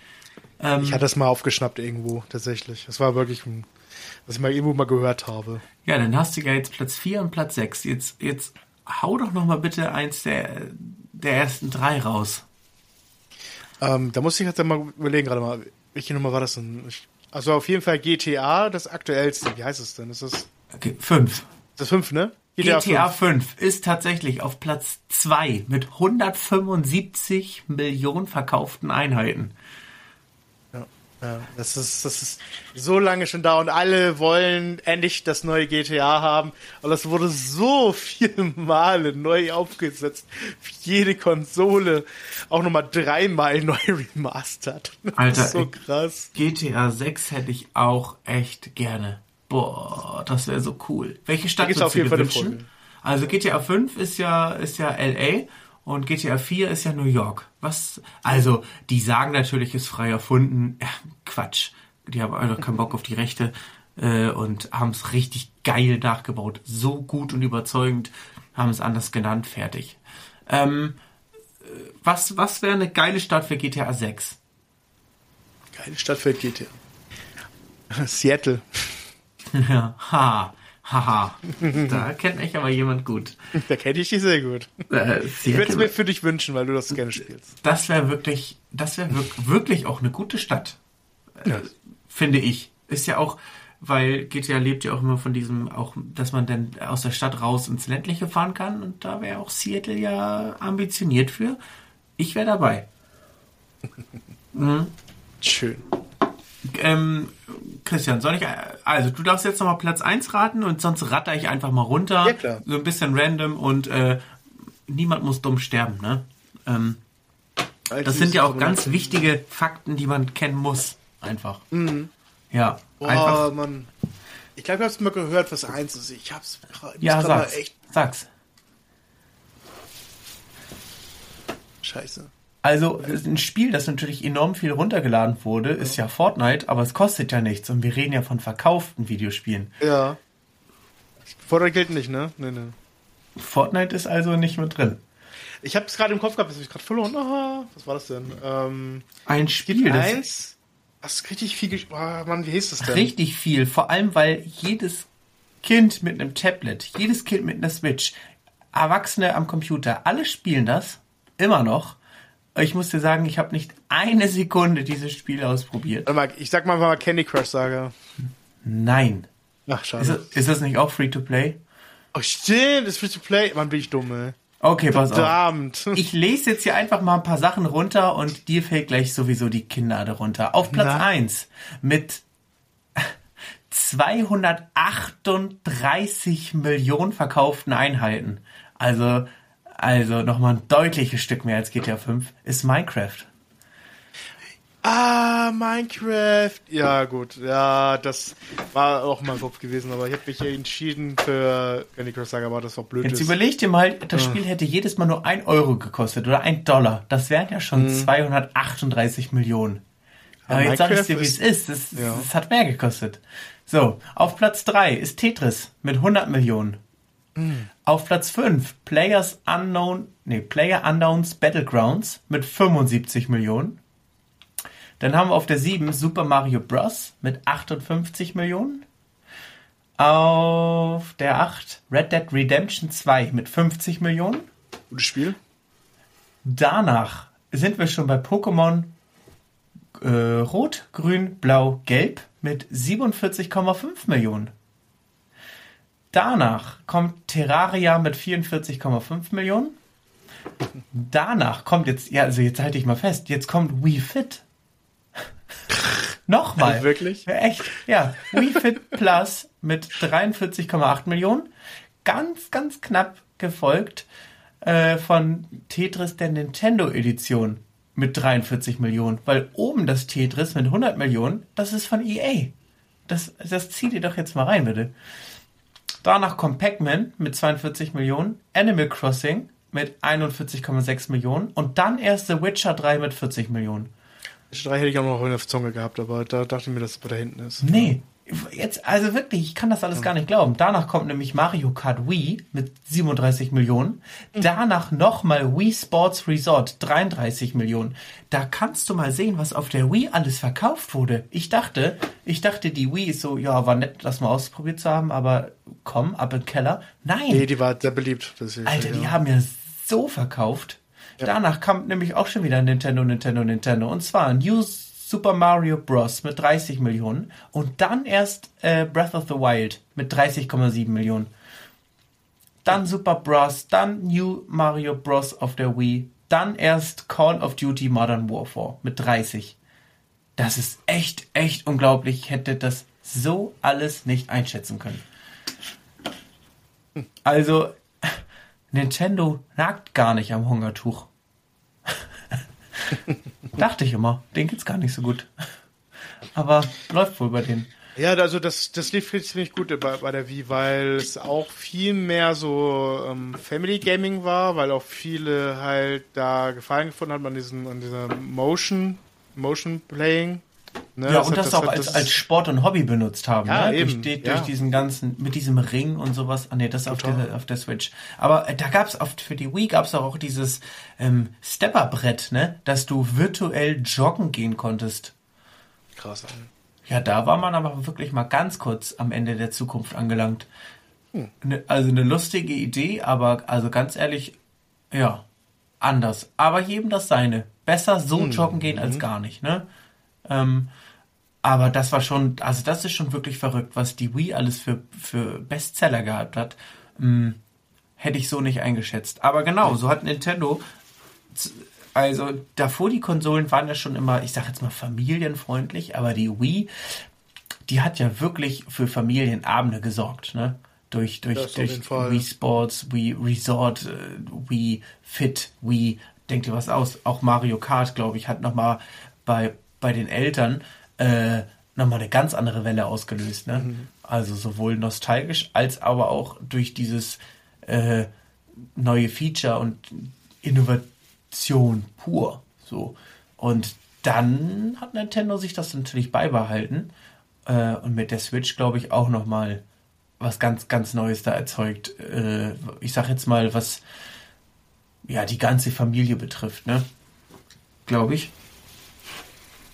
Ähm, Ich hatte das mal aufgeschnappt irgendwo, tatsächlich. Das war wirklich, ein, was ich mal irgendwo mal gehört habe. Ja, dann hast du ja jetzt Platz 4 und Platz 6. Jetzt, jetzt hau doch noch mal bitte eins der, der ersten drei raus. Ähm, da muss ich jetzt mal überlegen, gerade mal, welche Nummer war das denn? Ich, also auf jeden Fall GTA, das aktuellste. Wie heißt es denn? Ist das, Okay, 5. das 5, ne? GTA 5 ist tatsächlich auf Platz 2 mit 175 Millionen verkauften Einheiten. Ja, das ist, das ist so lange schon da und alle wollen endlich das neue GTA haben. Aber das wurde so viele Male neu aufgesetzt. Für jede Konsole auch nochmal dreimal <laughs> neu remastert. Das Alter, ist so krass. GTA 6 hätte ich auch echt gerne. Boah, das wäre so cool. Welche Stadt würdest auf du jeden dir wünschen? Also GTA 5 ist ja, ist ja LA und GTA 4 ist ja New York. Was? Also, die sagen natürlich, ist frei erfunden. Ja, Quatsch. Die haben einfach keinen Bock auf die Rechte äh, und haben es richtig geil nachgebaut. So gut und überzeugend haben es anders genannt. Fertig. Ähm, äh, was was wäre eine geile Stadt für GTA 6? Geile Stadt für GTA. <laughs> Seattle. <laughs> Ja, ha, haha. Da kennt mich aber jemand gut. Da kenne ich dich sehr gut. Äh, Ich würde es mir für dich wünschen, weil du das gerne spielst. das wäre wirklich, das wäre wirk wirklich auch eine gute Stadt, äh, Ja. finde ich. Ist ja auch, weil GTA lebt ja auch immer von diesem, auch, dass man dann aus der Stadt raus ins ländliche fahren kann und da wäre auch Seattle ja ambitioniert für. Ich wäre dabei. <laughs> Schön. Ähm, Christian, soll ich, also du darfst jetzt nochmal Platz 1 raten und sonst ratter ich einfach mal runter. Ja, klar. So ein bisschen random und äh, niemand muss dumm sterben, ne? Ähm, das sind ja auch ganz wichtige Fakten, die man kennen muss. Einfach. Ja, Boah, einfach. Mann. Ich glaube, ich habe es mal gehört, was eins ist. Ich hab's gerade ich Ja, sag's. echt Sag's. scheiße. Also ein Spiel, das natürlich enorm viel runtergeladen wurde, ist ja Fortnite, aber es kostet ja nichts und wir reden ja von verkauften Videospielen. Ja. Fortnite gilt nicht, ne? Nee, nee. Fortnite ist also nicht mit drin. Ich habe es gerade im Kopf gehabt, das habe ich gerade verloren. Aha, was war das denn? Ähm, Ein Spiel, das eins. Was richtig viel. Oh, Mann, wie hieß das denn? Richtig viel, vor allem weil jedes Kind mit einem Tablet, jedes Kind mit einer Switch, Erwachsene am Computer, alle spielen das, immer noch. Ich muss dir sagen, ich habe nicht eine Sekunde dieses Spiel ausprobiert. Warte mal, ich sag mal, mal Candy Crush Saga. Nein. Ach, Ist schade. das, ist das nicht auch Free-to-Play? Oh, stimmt, das ist free to play. Mann, bin ich dumm, ey. Okay, pass auf. Verdammt. <laughs> Ich lese jetzt hier einfach mal ein paar Sachen runter und dir fällt gleich sowieso die Kinnlade runter. Auf Platz Na? 1 mit <laughs> 238 Millionen verkauften Einheiten. Also, also nochmal ein deutliches Stück mehr als GTA 5 ist Minecraft. Ah, Minecraft. Ja, gut. Ja, das war auch mein Kopf gewesen, aber ich habe mich entschieden für Candy Crush Saga, aber das war blöd. Jetzt überleg dir mal, das Spiel hätte jedes Mal nur ein Euro gekostet oder ein Dollar. Das wären ja schon 238 Millionen. Aber jetzt sag ich dir, wie es ist. Es, Ja. es hat mehr gekostet. So, auf Platz 3 ist Tetris mit 100 Millionen. Auf Platz 5 Players Unknown, nee, Player Unknowns Battlegrounds mit 75 Millionen. Dann haben wir auf der 7 Super Mario Bros. mit 58 Millionen. Auf der 8 Red Dead Redemption 2 mit 50 Millionen. Gutes Spiel. Danach sind wir schon bei Pokémon äh, Rot, Grün, Blau, Gelb mit 47,5 Millionen. Danach kommt Terraria mit 44,5 Millionen. Danach kommt jetzt, ja, also jetzt halte ich mal fest, jetzt kommt Wii Fit. Nochmal. Wirklich? Ja, echt? Ja. Wii Fit Plus mit 43,8 Millionen. Ganz, ganz knapp gefolgt äh, von Tetris der Nintendo Edition mit 43 Millionen. Weil oben das Tetris mit 100 Millionen, das ist von EA. Das, das zieht ihr doch jetzt mal rein, bitte. Danach kommt Pac-Man mit 42 Millionen, Animal Crossing mit 41,6 Millionen und dann erst The Witcher 3 mit 40 Millionen. Die drei hätte ich auch noch in der Zunge gehabt, aber da dachte ich mir, dass es bei da hinten ist. Nee, jetzt, also wirklich, ich kann das alles gar nicht glauben. Danach kommt nämlich Mario Kart Wii mit 37 Millionen. Danach nochmal Wii Sports Resort 33 Millionen. Da kannst du mal sehen, was auf der Wii alles verkauft wurde. Ich dachte, ich dachte, die Wii ist so, ja, war nett, das mal ausprobiert zu haben, aber komm, ab in den Keller. Nein, Nee, die war sehr beliebt. Alter, ja. die haben ja so verkauft. Danach kam nämlich auch schon wieder Nintendo, Nintendo, Nintendo. Und zwar New Super Mario Bros. mit 30 Millionen. Und dann erst äh, Breath of the Wild mit 30,7 Millionen. Dann Super Bros. Dann New Mario Bros. auf der Wii. Dann erst Call of Duty Modern Warfare mit 30. Das ist echt, echt unglaublich. Ich hätte das so alles nicht einschätzen können. Also, <laughs> Nintendo nagt gar nicht am Hungertuch. <laughs> Dachte ich immer, den geht's gar nicht so gut. Aber läuft wohl bei denen. Ja, also das, das lief ziemlich gut bei, bei der Wii, weil es auch viel mehr so ähm, Family Gaming war, weil auch viele halt da Gefallen gefunden haben an diesen, an dieser Motion, Motion Playing. Ne, Ja, und hat- das, auch hat als, das- als Sport und Hobby benutzt haben. Ja, ne? eben, durch, die, ja. durch diesen ganzen, mit diesem Ring und sowas. Ah nee, das auf Total. der, auf der Switch. Aber äh, da gab's oft, für die Wii gab's auch dieses ähm, Stepperbrett, ne? Dass du virtuell joggen gehen konntest. krass. Ja, da war man aber wirklich mal ganz kurz am Ende der Zukunft angelangt. Ne, also eine lustige Idee, aber also ganz ehrlich, ja, anders. Aber jedem das seine. Besser so joggen gehen als gar nicht, ne? Ähm, aber das war schon, also das ist schon wirklich verrückt, was die Wii alles für, für Bestseller gehabt hat. Hm, hätte ich so nicht eingeschätzt. Aber genau, so hat Nintendo also davor die Konsolen waren ja schon immer, ich sag jetzt mal familienfreundlich, aber die Wii, die hat ja wirklich für Familienabende gesorgt, ne? Durch, durch, durch. Wii Sports, Wii Resort, äh, Wii Fit, Wii, denkt ihr was aus? Auch Mario Kart, glaube ich, hat nochmal bei, bei den Eltern äh, nochmal eine ganz andere Welle ausgelöst, ne? Mhm. Also sowohl nostalgisch als aber auch durch dieses äh, neue Feature und Innovation pur. So. Und dann hat Nintendo sich das natürlich beibehalten äh, und mit der Switch, glaube ich, auch nochmal was ganz, ganz Neues da erzeugt. Äh, ich sag jetzt mal, was ja die ganze Familie betrifft, ne? Glaube ich.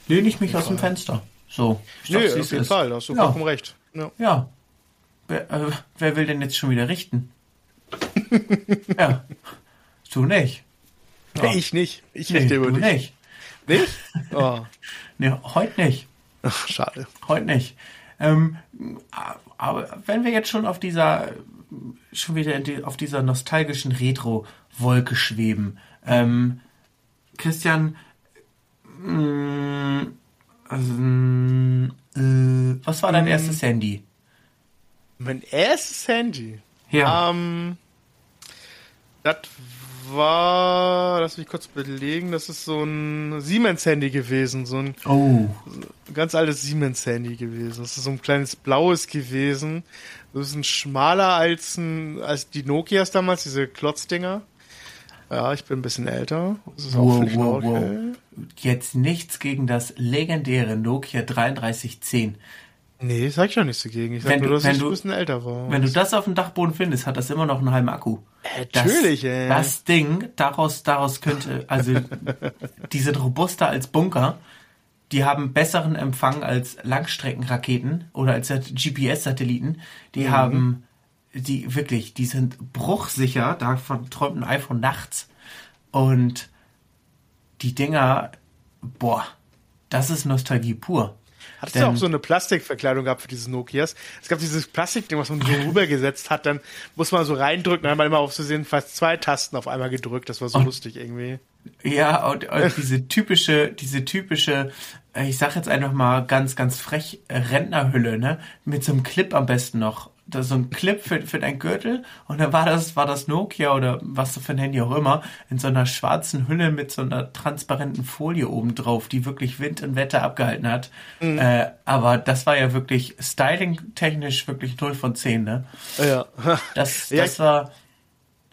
Lehne ich mich aus dem Fenster. So. Nee, auf jeden ist. Fall, da hast du Ja. vollkommen recht. Ja. Ja. Wer, äh, wer will denn jetzt schon wieder richten? <laughs> ja. Du nicht. Ja. Ich nicht. Ich Nee, richte über dich. nicht. Nicht? Oh, <laughs> Nee, heute nicht. Ach, schade. Heute nicht. Ähm, aber wenn wir jetzt schon auf dieser, schon wieder auf dieser nostalgischen Retro-Wolke schweben, ähm, Christian, was war dein erstes Handy? Mein erstes Handy. Ja. Ähm, das war, lass mich kurz belegen, das ist so ein Siemens-Handy gewesen, so ein oh. ganz altes Siemens-Handy gewesen. Das ist so ein kleines blaues gewesen. Das ist ein schmaler als, ein, als die Nokias damals, diese Klotzdinger. Ja, ich bin ein bisschen älter. Das ist auch Wow, völlig wow, in wow. Jetzt nichts gegen das legendäre Nokia 3310. Nee, sag ich ja nichts dagegen. Ich sag Wenn nur, du- dass wenn ich du- ein bisschen älter war. Wenn du das auf dem Dachboden findest, hat das immer noch einen halben Akku. Natürlich, das, ey. Das Ding, daraus, daraus könnte, also, <laughs> die sind robuster als Bunker. Die haben besseren Empfang als Langstreckenraketen oder als GPS-Satelliten. Die haben, die wirklich, die sind bruchsicher. Davon träumt ein iPhone nachts. Und die Dinger, boah, das ist Nostalgie pur. Hattest du auch so eine Plastikverkleidung gehabt für diese Nokias? Es gab dieses Plastikding, was man so <laughs> rübergesetzt hat, dann muss man so reindrücken, dann hat man immer auf zu sehen fast zwei Tasten auf einmal gedrückt. Das war so lustig irgendwie. Ja, und, und diese typische, diese typische, äh, ich sag jetzt einfach mal ganz, ganz frech, äh, Rentnerhülle, ne? Mit so einem Clip am besten noch. Da so ein Clip für, für dein Gürtel und dann war das, war das Nokia oder was für ein Handy auch immer, in so einer schwarzen Hülle mit so einer transparenten Folie oben drauf, die wirklich Wind und Wetter abgehalten hat. Äh, aber das war ja wirklich styling-technisch wirklich 0 von 10, ne? Ja. <laughs> Das, Ja, das ich- war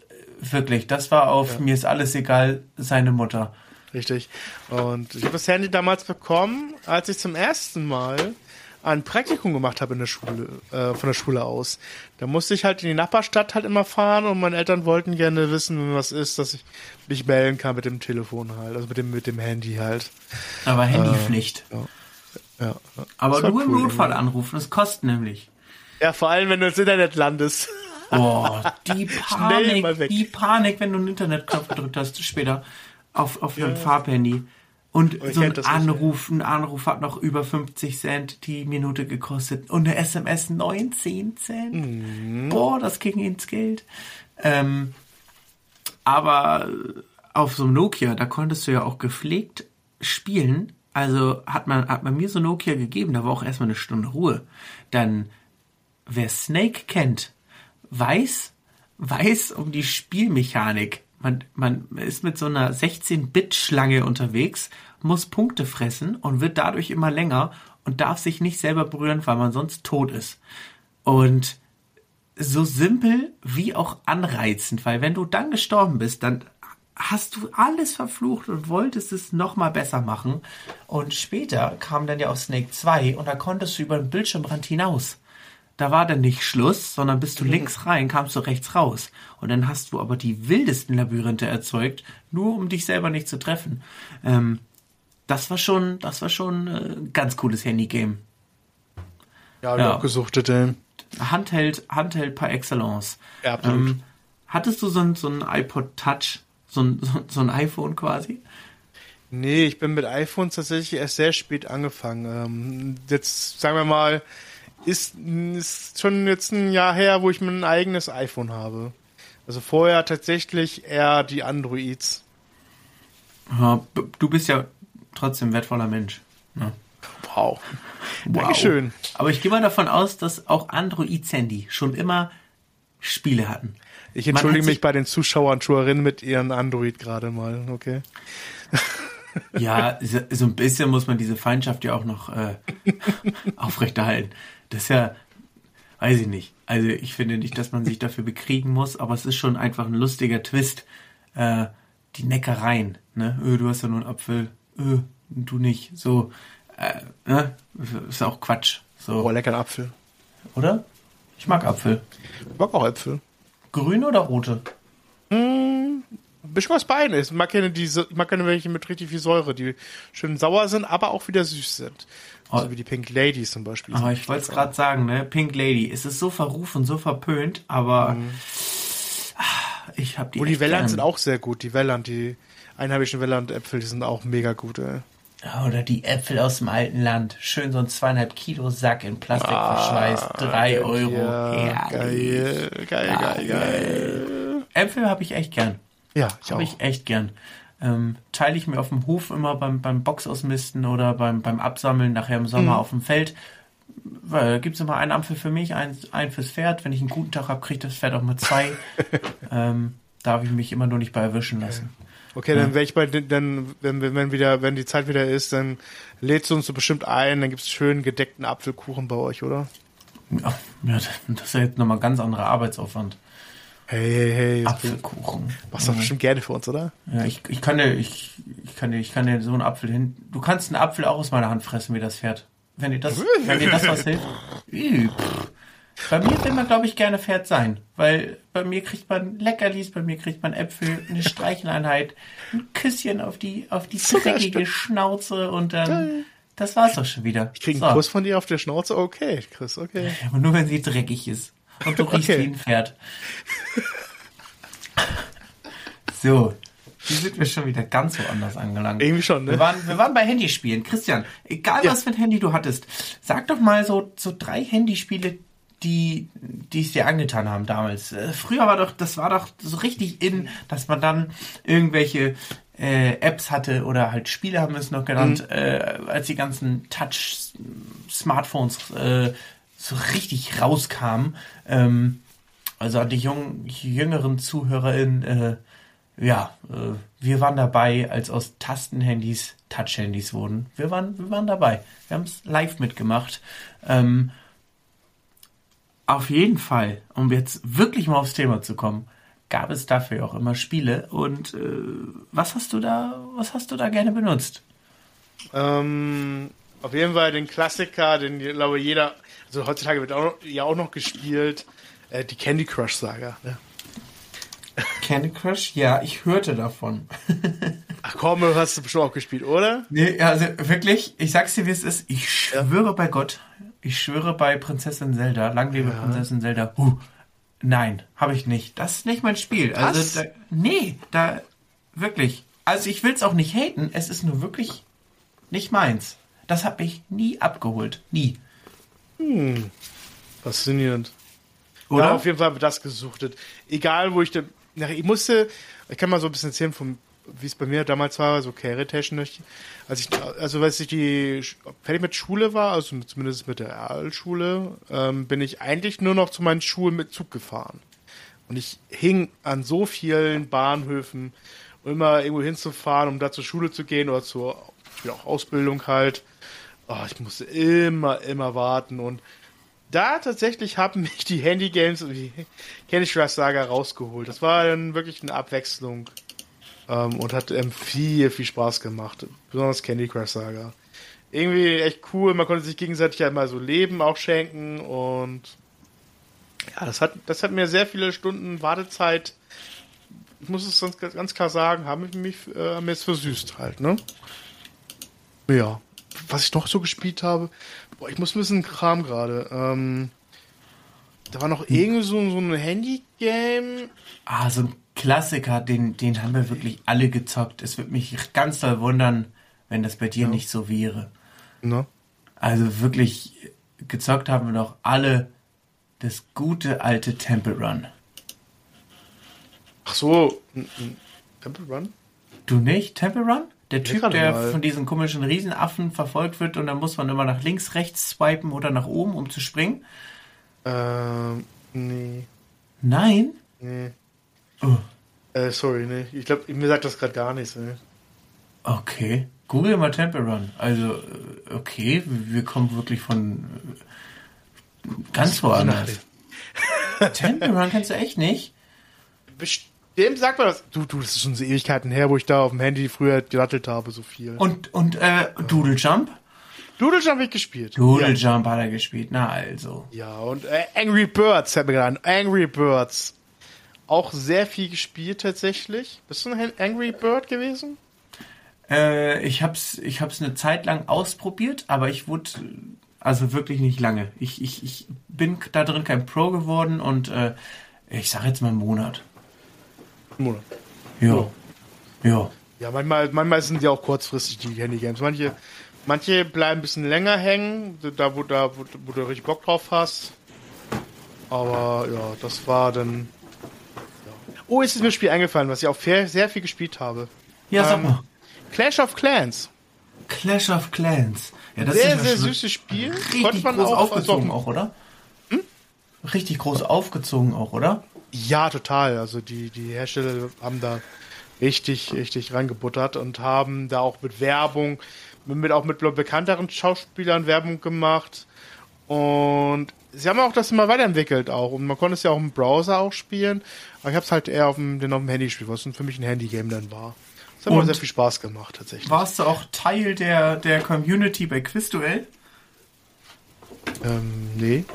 äh, wirklich, das war auf mir ist alles egal, seine Mutter. Richtig. Und ich habe das Handy damals bekommen, als ich zum ersten Mal ein Praktikum gemacht habe in der Schule, äh, von der Schule aus. Da musste ich halt in die Nachbarstadt halt immer fahren und meine Eltern wollten gerne wissen, wenn was ist, dass ich mich melden kann mit dem Telefon halt, also mit dem, mit dem Handy halt. Aber Handypflicht. Ja. ja. Aber nur im cool Notfall irgendwie. anrufen, das kostet nämlich. Ja, vor allem, wenn du ins Internet landest. Oh, <laughs> die Panik, die Panik, wenn du einen Internetknopf gedrückt hast, später auf, auf einem Farbhandy. Und ich so ein Anruf, ein Anruf hat noch über 50 Cent die Minute gekostet und eine SMS 19 Cent. Mhm. Boah, das ging ins Geld. Ähm, aber auf so einem Nokia, da konntest du ja auch gepflegt spielen. Also hat man, hat man mir so Nokia gegeben, da war auch erstmal eine Stunde Ruhe. Dann, wer Snake kennt, weiß, weiß um die Spielmechanik. Man, man ist mit so einer 16-Bit-Schlange unterwegs, muss Punkte fressen und wird dadurch immer länger und darf sich nicht selber berühren, weil man sonst tot ist. Und so simpel wie auch anreizend, weil wenn du dann gestorben bist, dann hast du alles verflucht und wolltest es nochmal besser machen. Und später kam dann ja auch Snake 2 und da konntest du über den Bildschirmrand hinaus. Da war dann nicht Schluss, sondern bist du links rein, kamst du rechts raus. Und dann hast du aber die wildesten Labyrinthe erzeugt, nur um dich selber nicht zu treffen. Ähm, das war schon, das war schon äh, ein ganz cooles Handygame. Ja, Ja. ich auch gesuchtet, ey. Handheld, Handheld par excellence. Ja, absolut. Ähm, hattest du so ein, so ein iPod Touch, so ein, so, so ein iPhone quasi? Nee, ich bin mit iPhones tatsächlich erst sehr spät angefangen. Ähm, jetzt, sagen wir mal, ist, ist schon jetzt ein Jahr her, wo ich mein eigenes iPhone habe. Also vorher tatsächlich eher die Androids. Du bist ja trotzdem wertvoller Mensch. ne? Wow. Wow. Dankeschön. Aber ich gehe mal davon aus, dass auch Android-Handy schon immer Spiele hatten. Ich entschuldige mich bei den Zuschauern, Zuschauerinnen mit ihren Android gerade mal, okay? Ja, so, so ein bisschen muss man diese Feindschaft ja auch noch äh, <laughs> aufrechterhalten. Das ist ja, weiß ich nicht. Also ich finde nicht, dass man sich dafür bekriegen muss, aber es ist schon einfach ein lustiger Twist. Äh, die Neckereien, ne? Öh, du hast ja nur einen Apfel, öh, du nicht. So, äh, ne? Ist auch Quatsch. So, Oh, leckeren Apfel. oder? Ich mag Apfel. Ich mag auch Äpfel. Grüne oder rote? Ein bisschen was beiden ist. Ich mag gerne diese, ich mag gerne welche mit richtig viel Säure, die schön sauer sind, aber auch wieder süß sind. So Oh. wie die Pink Ladies zum Beispiel. Aber ich wollte es gerade sagen, ne? Pink Lady. Es ist so verrufen, so verpönt, aber ah, ich habe die. Und die Welland sind auch sehr gut. Die Welland, die einheimischen Welland-Äpfel, die sind auch mega gut, ey. Oder die Äpfel aus dem alten Land. Schön so ein zweieinhalb Kilo Sack in Plastik verschweißt. Drei Euro. Ah, Ja, Herrlich. geil, geil, geil, geil. Äpfel habe ich echt gern. Ja, ich auch. Habe ich echt gern. Ähm, teile ich mir auf dem Hof immer beim, beim Boxausmisten oder beim, beim Absammeln nachher im Sommer Mhm. auf dem Feld. Weil, gibt es immer einen Apfel für mich, einen, einen fürs Pferd. Wenn ich einen guten Tag habe, kriegt das Pferd auch mal zwei. <laughs> ähm, darf ich mich immer nur nicht bei erwischen lassen. Okay, dann werde ich bei dann, wenn, wenn, wieder, wenn die Zeit wieder ist, dann lädst du uns so bestimmt ein, dann gibt's schön gedeckten Apfelkuchen bei euch, oder? Ja, ja, das ist ja jetzt nochmal ganz anderer Arbeitsaufwand. Hey, hey, hey. Apfelkuchen. Machst du doch bestimmt gerne für uns, oder? Ja, ich, ich kann dir, ich, ich kann dir, ich kann dir so einen Apfel hin. Du kannst einen Apfel auch aus meiner Hand fressen, wie das Pferd. Wenn dir das, <laughs> wenn dir das was hilft. Bei mir will man, glaube ich, gerne Pferd sein. Weil bei mir kriegt man Leckerlis, bei mir kriegt man Äpfel, eine Streicheleinheit, ein Küsschen auf die, auf die dreckige Schnauze und dann, das war's doch schon wieder. Ich krieg So. einen Kuss von dir auf der Schnauze? Okay, Chris, okay. Aber nur wenn sie dreckig ist. Und du Okay. wie ein Pferd. So. Hier sind wir schon wieder ganz woanders angelangt. Irgendwie schon, Wir ne? waren, wir waren bei Handyspielen. Christian, egal Ja. was für ein Handy du hattest, sag doch mal so, so drei Handyspiele, die, die es dir angetan haben damals. Äh, Früher war doch, das war doch so richtig in, dass man dann irgendwelche äh, Apps hatte oder halt Spiele haben wir es noch genannt, äh, als die ganzen Touch-Smartphones äh, so richtig rauskamen. Ähm, also an die jungen, jüngeren ZuhörerInnen, äh, ja, äh, wir waren dabei, als aus Tastenhandys Touch-Handys wurden. Wir waren, wir waren dabei. Wir haben es live mitgemacht. Ähm, auf jeden Fall, um jetzt wirklich mal aufs Thema zu kommen, gab es dafür auch immer Spiele. Und äh, was hast du da, was hast du da gerne benutzt? Ähm, auf jeden Fall den Klassiker, den glaube jeder, also heutzutage wird auch, ja auch noch gespielt, äh, die Candy Crush Saga. Ne? Candy Crush? Ja, ich hörte davon. Ach komm, du hast du bestimmt auch gespielt, oder? Nee, also wirklich, ich sag's dir, wie es ist. Ich schwöre bei Gott, ich schwöre bei Prinzessin Zelda, lang lebe Prinzessin Zelda. Huh, nein, habe ich nicht. Das ist nicht mein Spiel. Was? Also da, nee, da wirklich. Also ich will's auch nicht haten, es ist nur wirklich nicht meins. Das hat mich nie abgeholt, nie. Faszinierend. Oder? Ja, auf jeden Fall wird das gesuchtet. Egal, wo ich da. Na, ich musste, ich kann mal so ein bisschen erzählen, vom, wie es bei mir damals war, so karrieretechnisch. Als ich, also als ich die fertig mit Schule war, also zumindest mit der Realschule, ähm, bin ich eigentlich nur noch zu meinen Schulen mit Zug gefahren. Und ich hing an so vielen Bahnhöfen, um immer irgendwo hinzufahren, um da zur Schule zu gehen oder zur auch Ausbildung halt. Oh, ich musste immer, immer warten und da tatsächlich haben mich die Handy-Games und die Candy Crush Saga rausgeholt. Das war dann wirklich eine Abwechslung ähm, und hat ähm, viel, viel Spaß gemacht. Besonders Candy Crush Saga. Irgendwie echt cool. Man konnte sich gegenseitig ja mal so Leben auch schenken und ja, das hat, das hat mir sehr viele Stunden Wartezeit. Ich muss es ganz, ganz klar sagen, haben mich äh, mir jetzt versüßt halt, ne? Ja. Was ich noch so gespielt habe, boah, ich muss ein bisschen Kram gerade. Ähm, da war noch irgendwie so, so ein Handy-Game. Ah, so ein Klassiker, den, den haben wir wirklich alle gezockt. Es würde mich ganz doll wundern, wenn das bei dir nicht so wäre. Ne? Also wirklich gezockt haben wir doch alle das gute alte Temple Run. Ach so, Temple Run? Du nicht? Temple Run? Der Typ, der mal. von diesen komischen Riesenaffen verfolgt wird und dann muss man immer nach links, rechts swipen oder nach oben, um zu springen. Ähm, nee, Nein? nee. Oh, Äh, sorry, nee. Ich glaube, mir sagt das gerade gar nichts. Ne? okay. Google mal Temple Run. Also, äh, okay, wir kommen wirklich von äh, ganz woanders. Temple Run kennst du echt nicht? Bestimmt sagt man das. Du, du, das ist schon so Ewigkeiten her, wo ich da auf dem Handy früher gerattelt habe, so viel. Und, und äh, Doodle Jump? Doodle Jump habe ich gespielt. Doodle Ja. Jump hat er gespielt. Na also. Ja, und äh, Angry Birds hat mir gerade an. Angry Birds. Auch sehr viel gespielt tatsächlich. Bist du ein Angry Bird gewesen? Äh, ich hab's, ich hab's eine Zeit lang ausprobiert, aber ich wurde, also wirklich nicht lange. Ich, ich, ich bin da drin kein Pro geworden und äh, ich sag jetzt mal einen Monat. Monat. Ja. Ja. Ja, manchmal, manchmal sind die auch kurzfristig, die Handygames. Manche, manche bleiben ein bisschen länger hängen, da wo, da, wo, wo du richtig Bock drauf hast. Aber ja, das war dann. Ja. Oh, ist mir ein Spiel eingefallen, was ich auch sehr, sehr viel gespielt habe. Ja, sag mal. Clash of Clans. Clash of Clans. Ja, das Sehr, ist ja sehr süßes Spiel. Richtig Konnte man groß auch- aufgezogen also- auch, oder? Richtig groß aufgezogen auch, oder? Ja, total. Also die, die Hersteller haben da richtig, richtig reingebuttert und haben da auch mit Werbung, mit, auch mit bekannteren Schauspielern Werbung gemacht. Und sie haben auch das immer weiterentwickelt auch. Und man konnte es ja auch im Browser auch spielen. Aber ich habe es halt eher auf dem, auf dem Handy gespielt, was für mich ein Handygame dann war. Das hat mir sehr viel Spaß gemacht, tatsächlich. Warst du auch Teil der, der Community bei Quizduell? Ähm, nee.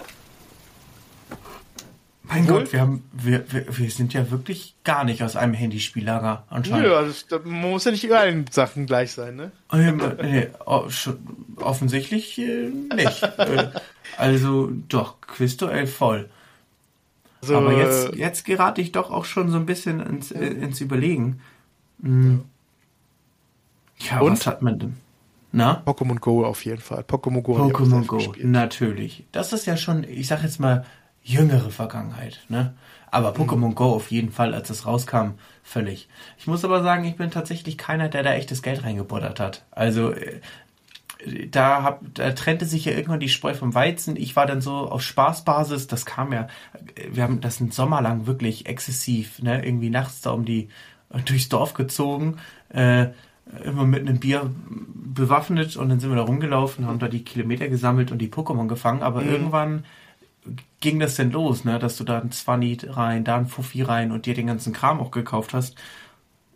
Mein Obwohl- Gott, wir haben, wir, wir, wir sind ja wirklich gar nicht aus einem Handyspiellager anscheinend. Nö, also, das- man muss ja nicht in Sachen gleich sein, ne? Ähm, nee, o- schon- offensichtlich äh, nicht. <laughs> äh, also doch, Quizduell voll. Also, Aber jetzt, jetzt gerate ich doch auch schon so ein bisschen ins, äh, ins Überlegen. Hm. Ja, Und? was hat man denn? Na? Pokémon Go auf jeden Fall. Pokémon Go. Pokémon Go, gespielt. natürlich. Das ist ja schon, ich sag jetzt mal, jüngere Vergangenheit, ne? Aber Pokémon Go auf jeden Fall, als es rauskam, völlig. Ich muss aber sagen, ich bin tatsächlich keiner, der da echtes Geld reingebuttert hat. Also, äh, da, hab, da trennte sich ja irgendwann die Spreu vom Weizen. Ich war dann so auf Spaßbasis, das kam ja, wir haben das einen Sommer lang wirklich exzessiv, ne, irgendwie nachts da um die, durchs Dorf gezogen, äh, immer mit einem Bier bewaffnet und dann sind wir da rumgelaufen, haben da die Kilometer gesammelt und die Pokémon gefangen, aber irgendwann ging das denn los, ne, dass du da ein Zwanni rein, da ein Fuffi rein und dir den ganzen Kram auch gekauft hast.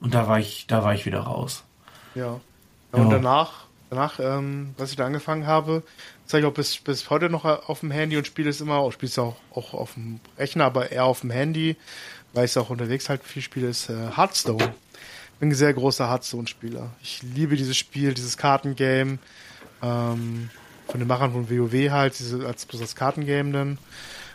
Und da war ich, da war ich wieder raus. Ja. ja und Ja. danach, danach, ähm, was ich da angefangen habe, zeige ich auch bis, bis heute noch auf dem Handy und spiele es immer, spiele es auch, auch auf dem Rechner, aber eher auf dem Handy, weil ich es auch unterwegs halt viel spiele, ist äh, Hearthstone. Bin ein sehr großer Hearthstone-Spieler. Ich liebe dieses Spiel, dieses Kartengame, ähm, von den Machern von WoW halt, diese, als bloß das Kartengame dann.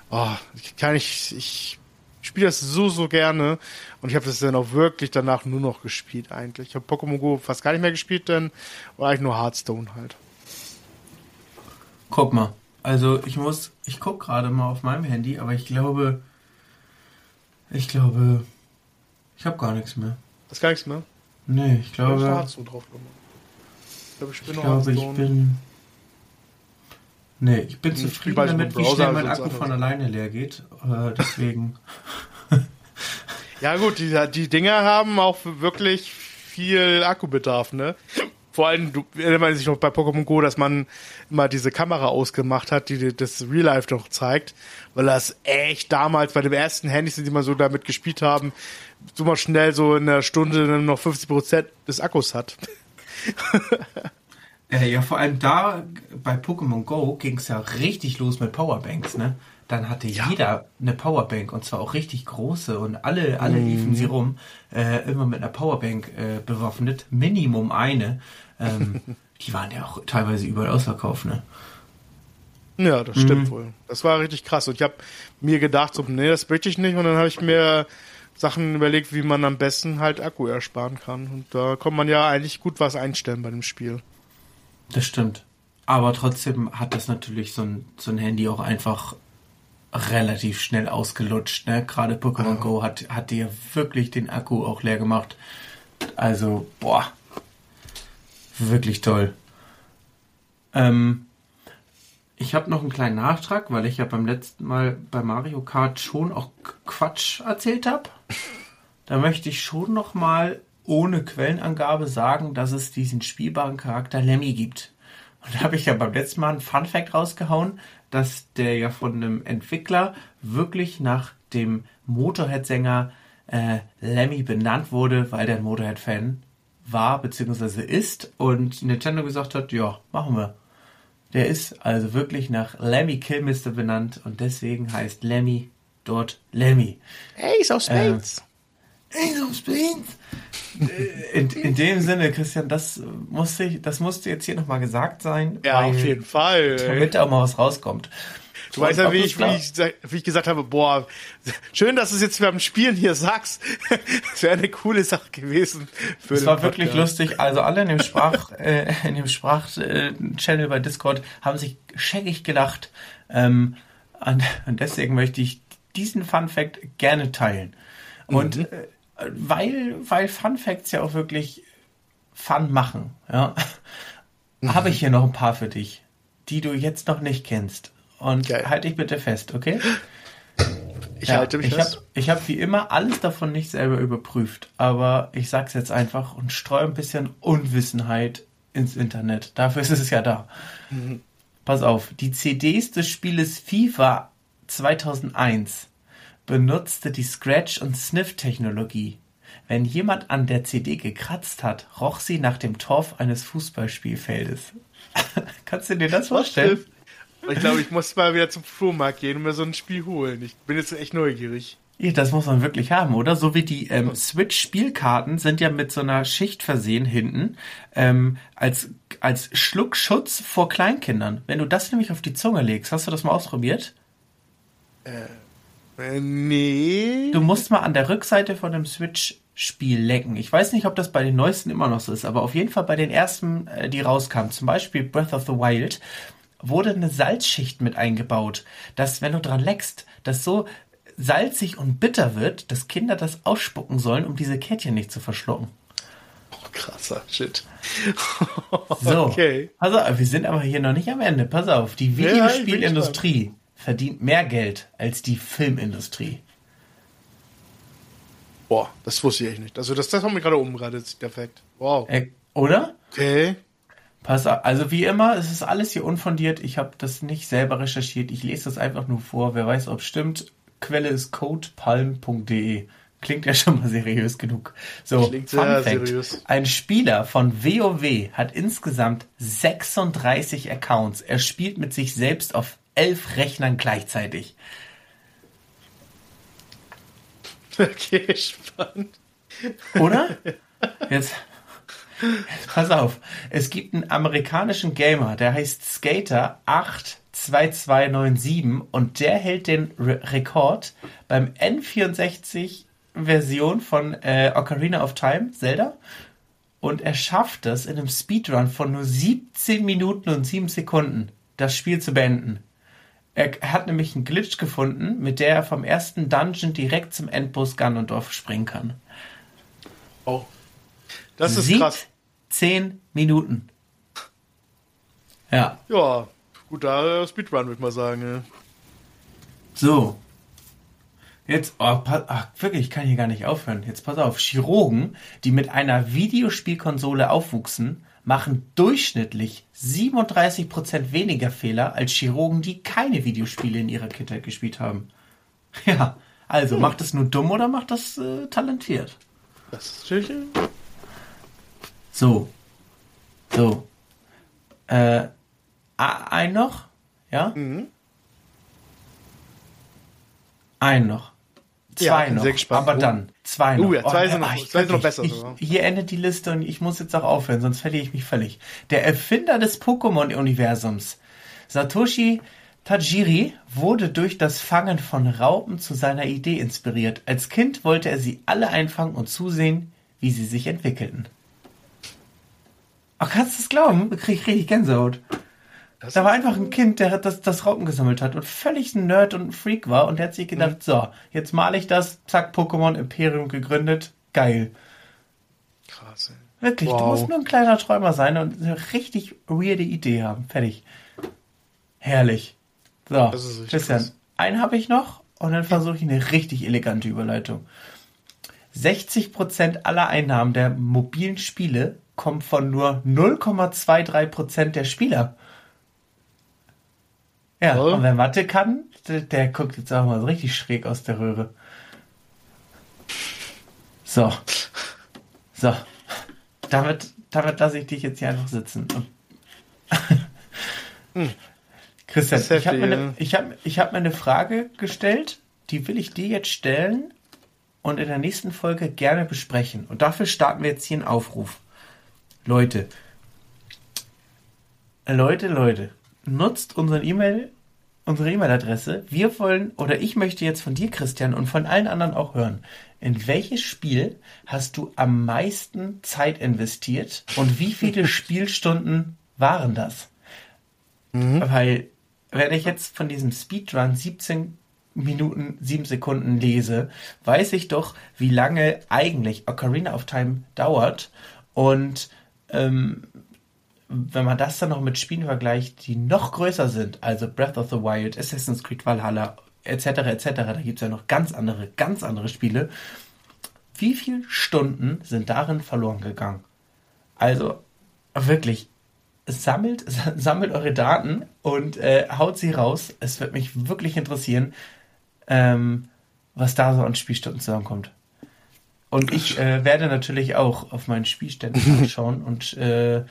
Oh, ich kann ich, ich spiele das so, so gerne. Und ich habe das dann auch wirklich danach nur noch gespielt eigentlich. Ich habe Pokémon Go fast gar nicht mehr gespielt dann. Und eigentlich nur Hearthstone halt. Guck mal. Also ich muss, ich guck gerade mal auf meinem Handy, aber ich glaube, ich glaube, ich habe gar nichts mehr. Das ist gar nichts mehr. Nee, ich glaube. Ich glaube, ich glaube, ich bin, nee, ich bin zufrieden damit, mit wie schnell als mein Akku von alleine leer geht. Äh, deswegen, <laughs> Ja gut, die, die Dinger haben auch wirklich viel Akkubedarf, ne? Vor allem, du erinnert man sich noch bei Pokémon Go, dass man immer diese Kamera ausgemacht hat, die das Real Life noch zeigt, weil das echt damals bei dem ersten Handys, die man so damit gespielt haben, so mal schnell so in einer Stunde noch 50 Prozent des Akkus hat. <laughs> Äh, ja, vor allem da bei Pokémon Go ging es ja richtig los mit Powerbanks, ne? Dann hatte jeder eine Powerbank und zwar auch richtig große und alle, alle liefen sie rum, äh, immer mit einer Powerbank äh, bewaffnet, Minimum eine. Ähm, <laughs> die waren ja auch teilweise überall ausverkauft, ne? Ja, das stimmt wohl. Das war richtig krass. Und ich habe mir gedacht, so, nee, das möchte ich nicht. Und dann habe ich mir Sachen überlegt, wie man am besten halt Akku ersparen kann. Und da kann man ja eigentlich gut was einstellen bei dem Spiel. Das stimmt. Aber trotzdem hat das natürlich so ein, so ein Handy auch einfach relativ schnell ausgelutscht. Ne? Gerade Pokémon Go hat, hat dir wirklich den Akku auch leer gemacht. Also, boah. Wirklich toll. Ähm, ich habe noch einen kleinen Nachtrag, weil ich ja beim letzten Mal bei Mario Kart schon auch Quatsch erzählt habe. Da möchte ich schon noch mal ohne Quellenangabe sagen, dass es diesen spielbaren Charakter Lemmy gibt. Und da habe ich ja beim letzten Mal einen Fun Fact rausgehauen, dass der ja von einem Entwickler wirklich nach dem Motorhead-Sänger äh, Lemmy benannt wurde, weil der ein Motorhead-Fan war bzw. ist und Nintendo gesagt hat, ja, machen wir. Der ist also wirklich nach Lemmy Kilmister benannt und deswegen heißt Lemmy dort Lemmy. Ace of Spades. Äh, In, in dem Sinne, Christian, das musste, ich, das musste jetzt hier nochmal gesagt sein. Ja, weil- auf jeden Fall. Damit da auch mal was rauskommt. Du weißt ja, wie ich, wie, ich, wie ich gesagt habe, boah, schön, dass du es jetzt beim Spielen hier sagst. Das wäre eine coole Sache gewesen. Für Es war wirklich Podcast. lustig. Also alle in dem Sprach, <laughs> äh, in dem Sprach-Channel bei Discord haben sich scheckig gelacht. Ähm, und, und deswegen möchte ich diesen Fun Fact gerne teilen. Und Mhm. äh, weil, weil Fun Facts ja auch wirklich Fun machen, ja, mhm. habe ich hier noch ein paar für dich, die du jetzt noch nicht kennst. Und Geil. halt dich bitte fest, okay? Ich ja, halte mich ich fest. Hab, ich habe wie immer alles davon nicht selber überprüft, aber ich sag's jetzt einfach und streue ein bisschen Unwissenheit ins Internet. Dafür ist es ja da. Mhm. Pass auf, die CDs des Spieles FIFA 2001 benutzte die Scratch- und Sniff-Technologie. Wenn jemand an der CD gekratzt hat, roch sie nach dem Torf eines Fußballspielfeldes. <laughs> Kannst du dir das vorstellen? Ich glaube, ich muss mal wieder zum Flohmarkt gehen und mir so ein Spiel holen. Ich bin jetzt echt neugierig. Ja, das muss man wirklich haben, oder? So wie die ähm, Switch-Spielkarten sind ja mit so einer Schicht versehen hinten, ähm, als, als Schluckschutz vor Kleinkindern. Wenn du das nämlich auf die Zunge legst, hast du das mal ausprobiert? Äh, äh nee. Du musst mal an der Rückseite von dem Switch-Spiel lecken. Ich weiß nicht, ob das bei den neuesten immer noch so ist, aber auf jeden Fall bei den ersten, äh, die rauskamen, zum Beispiel Breath of the Wild, wurde eine Salzschicht mit eingebaut, dass wenn du dran leckst, das so salzig und bitter wird, dass Kinder das ausspucken sollen, um diese Kettchen nicht zu verschlucken. Oh, krasser Shit. so, <laughs> okay. Also, wir sind aber hier noch nicht am Ende. Pass auf, die Videospielindustrie ja, verdient mehr Geld als die Filmindustrie. Boah, das wusste ich echt nicht. Also das, das haben wir gerade umgeradelt, der Fakt. Wow. Äh, oder? Okay. Pass auf, also wie immer, es ist alles hier unfundiert. Ich habe das nicht selber recherchiert. Ich lese das einfach nur vor. Wer weiß, ob es stimmt. Quelle ist codepalm.de. Klingt ja schon mal seriös genug. So, Klingt Fun Fact. Seriös. Ein Spieler von WoW hat insgesamt 36 Accounts. Er spielt mit sich selbst auf elf Rechnern gleichzeitig. Okay, <laughs> spannend. Oder? <laughs> Jetzt, jetzt pass auf. Es gibt einen amerikanischen Gamer, der heißt Skater 8 2297 und der hält den Re Rekord beim N64 Version von äh, Ocarina of Time, Zelda. Und er schafft es in einem Speedrun von nur 17 Minuten und 7 Sekunden, das Spiel zu beenden. Er hat nämlich einen Glitch gefunden, mit der er vom ersten Dungeon direkt zum Endboss Ganondorf springen kann. Oh. Das ist krass. 10 Minuten. Ja. Ja, guter Speedrun, würde ich mal sagen. Ja. So. Jetzt, oh, ach, wirklich, ich kann hier gar nicht aufhören. Jetzt pass auf. Chirurgen, die mit einer Videospielkonsole aufwuchsen, machen durchschnittlich 37% weniger Fehler als Chirurgen, die keine Videospiele in ihrer Kindheit gespielt haben. <laughs> Ja, also hm. macht das nur dumm oder macht das äh, talentiert? Das ist schön. So. So. Äh, ein noch, ja? Mhm. Ein noch. Zwei ja, noch. Aber oh. dann zwei noch. Uh, ja, zwei, oh, sind, noch, ach, zwei sind noch besser. Ich, hier endet die Liste und ich muss jetzt auch aufhören, sonst verliere ich mich völlig. Der Erfinder des Pokémon-Universums, Satoshi Tajiri, wurde durch das Fangen von Raupen zu seiner Idee inspiriert. Als Kind wollte er sie alle einfangen und zusehen, wie sie sich entwickelten. Ach, kannst du es glauben? Krieg ich richtig Gänsehaut. Das da war einfach ein Kind, der das, das Raupen gesammelt hat und völlig ein Nerd und ein Freak war und der hat sich gedacht, mhm. so, jetzt male ich das, zack, Pokémon Imperium gegründet, geil. Krass. Ey. Wirklich, wow. du musst nur ein kleiner Träumer sein und eine richtig weirde Idee haben. Fertig. Herrlich. So, Christian, krass. einen habe ich noch und dann versuche ich eine richtig elegante Überleitung. 60% aller Einnahmen der mobilen Spiele kommen von nur 0,23% der Spieler. Ja, oh. und wer Mathe kann, der, der, guckt jetzt auch mal so richtig schräg aus der Röhre. So. So. Damit, damit lasse ich dich jetzt hier einfach sitzen. hm. Christian, ich habe mir, ich hab, ich hab mir eine Frage gestellt, die will ich dir jetzt stellen und in der nächsten Folge gerne besprechen. Und dafür starten wir jetzt hier einen Aufruf. Leute, Leute, Leute, nutzt unseren E-Mail, unsere E-Mail-Adresse. Wir wollen, oder ich möchte jetzt von dir, Christian, und von allen anderen auch hören, in welches Spiel hast du am meisten Zeit investiert und wie viele <laughs> Spielstunden waren das? Mhm. Weil, wenn ich jetzt von diesem Speedrun 17 Minuten, 7 Sekunden lese, weiß ich doch, wie lange eigentlich Ocarina of Time dauert und ähm, wenn man das dann noch mit Spielen vergleicht, die noch größer sind, also Breath of the Wild, Assassin's Creed Valhalla, etc., etc., da gibt es ja noch ganz andere, ganz andere Spiele. Wie viele Stunden sind darin verloren gegangen? Also, wirklich, sammelt, <laughs> sammelt eure Daten und äh, haut sie raus. Es wird mich wirklich interessieren, ähm, was da so an Spielstunden zusammenkommt. Und ich äh, werde natürlich auch auf meinen Spielständen <laughs> anschauen und äh,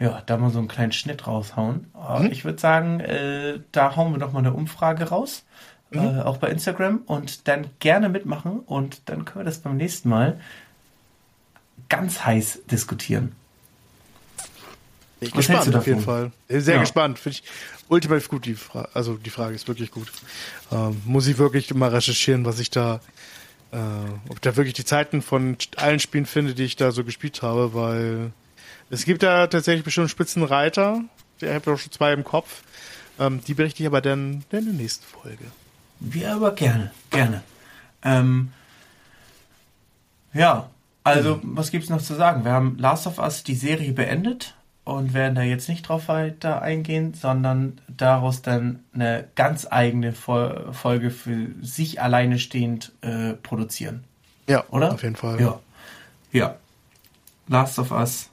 ja, da mal so einen kleinen Schnitt raushauen. Aber mhm. Ich würde sagen, äh, da hauen wir noch mal eine Umfrage raus, mhm. äh, auch bei Instagram und dann gerne mitmachen und dann können wir das beim nächsten Mal ganz heiß diskutieren. Ich bin gespannt auf jeden Fall. Sehr ja. gespannt. Finde ich ultimativ gut die Frage. Also die Frage ist wirklich gut. Ähm, muss ich wirklich mal recherchieren, was ich da, äh, ob ich da wirklich die Zeiten von allen Spielen finde, die ich da so gespielt habe, weil es gibt da tatsächlich bestimmt Spitzenreiter. Ich habe auch schon zwei im Kopf. Ähm, die berichte ich aber dann, dann in der nächsten Folge. Wir aber gerne, gerne. Ähm, ja, also mhm. was gibt's noch zu sagen? Wir haben Last of Us die Serie beendet und werden da jetzt nicht drauf weiter eingehen, sondern daraus dann eine ganz eigene Folge für sich alleine stehend äh, produzieren. Ja, oder? Auf jeden Fall. Ja. Ja. Last of Us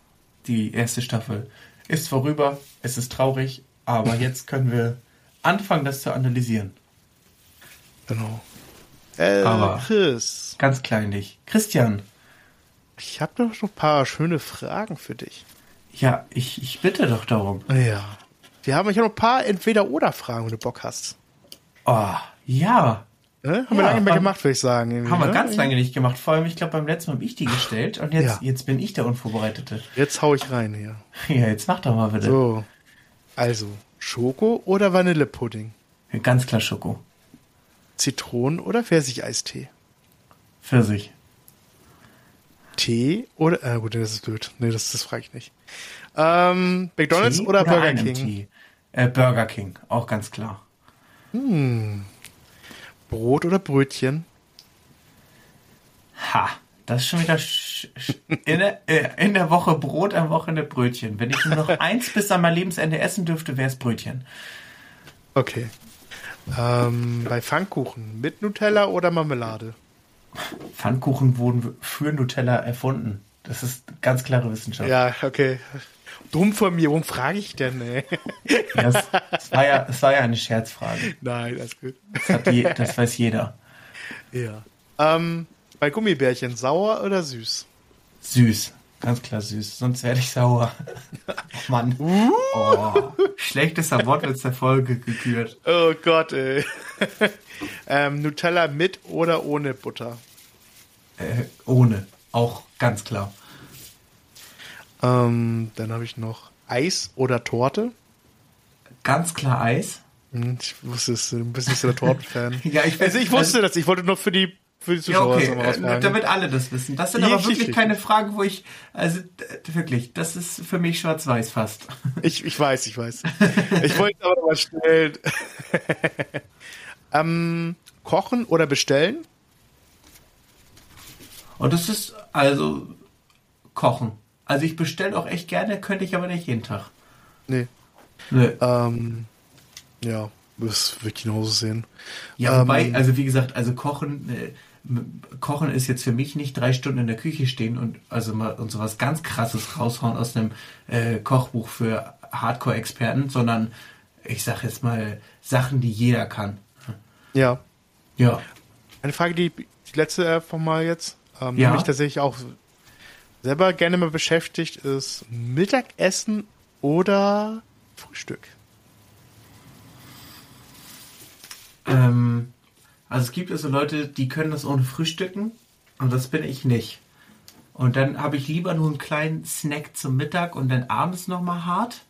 die erste Staffel ist vorüber. Es ist traurig, aber <laughs> jetzt können wir anfangen, das zu analysieren. Genau. Äh, aber Chris. Ganz kleinlich. Christian. Ich habe noch ein paar schöne Fragen für dich. Ja, ich, ich bitte doch darum. Ja. Wir haben hier noch ein paar Entweder-Oder-Fragen, wenn du Bock hast. Oh, ja. Ne? Haben ja, wir lange nicht mehr gemacht, würde ich sagen. Haben wir ne? ganz lange nicht gemacht. Vor allem, ich glaube, beim letzten Mal habe ich die gestellt und jetzt, ja. jetzt bin ich der Unvorbereitete. Jetzt hau ich rein hier. <laughs> Ja, jetzt mach doch mal bitte. So. Also, Schoko oder Vanillepudding? Ganz klar Schoko. Zitronen- oder Pfirsicheistee? Pfirsich. Tee oder, äh, gut, das ist blöd. Nee, das, das frage ich nicht. Ähm, McDonalds oder, oder Burger King? Äh, Burger King, auch ganz klar. Hm. Brot oder Brötchen? Ha, das ist schon wieder in der, äh, in der Woche Brot, am Wochenende Brötchen. Wenn ich nur noch <laughs> eins bis an mein Lebensende essen dürfte, wäre es Brötchen. Okay. Ähm, bei Pfannkuchen mit Nutella oder Marmelade? Pfannkuchen wurden für Nutella erfunden. Das ist ganz klare Wissenschaft. Ja, okay. Dumm von mir, warum frage ich denn? Ey? Das, das, war ja, das war ja eine Scherzfrage. Nein, alles gut. Das, je, das weiß jeder. Ja. Ähm, bei Gummibärchen, sauer oder süß? Süß. Ganz klar süß. Sonst werde ich sauer. Oh <laughs> Mann. Uh. Oh, schlechtester Wortwitz der Folge gekürt. Oh Gott, ey. ähm, Nutella mit oder ohne Butter? Äh, ohne. Auch ganz klar. Ähm, dann habe ich noch Eis oder Torte. Ganz klar Eis. Hm, ich wusste es, du bist nicht so der Tortenfan. <laughs> ja, ich, also ich wusste also, das, ich wollte nur für die für die Zuschauer ja, okay. Äh, damit alle das wissen. Das sind aber wirklich richtig. keine Fragen, wo ich, also wirklich, das ist für mich schwarz-weiß fast. <laughs> Ich, ich weiß, ich weiß. Ich wollte aber mal stellen. <laughs> ähm, kochen oder bestellen? Und das ist also kochen. Also ich bestelle auch echt gerne, könnte ich aber nicht jeden Tag. Nee. Nee. Ähm, ja, das wird genauso sehen. Ja, wobei, ähm, also wie gesagt, also kochen, äh, kochen ist jetzt für mich nicht drei Stunden in der Küche stehen und also mal und sowas ganz krasses raushauen aus einem äh, Kochbuch für Hardcore-Experten, sondern ich sag jetzt mal Sachen, die jeder kann. Ja. Ja. Eine Frage, die, die letzte einfach mal jetzt, ähm, ja. mich tatsächlich auch selber gerne mal beschäftigt, ist Mittagessen oder Frühstück. Ähm, also es gibt also Leute, die können das ohne Frühstücken und das bin ich nicht. Und dann habe ich lieber nur einen kleinen Snack zum Mittag und dann abends nochmal hart.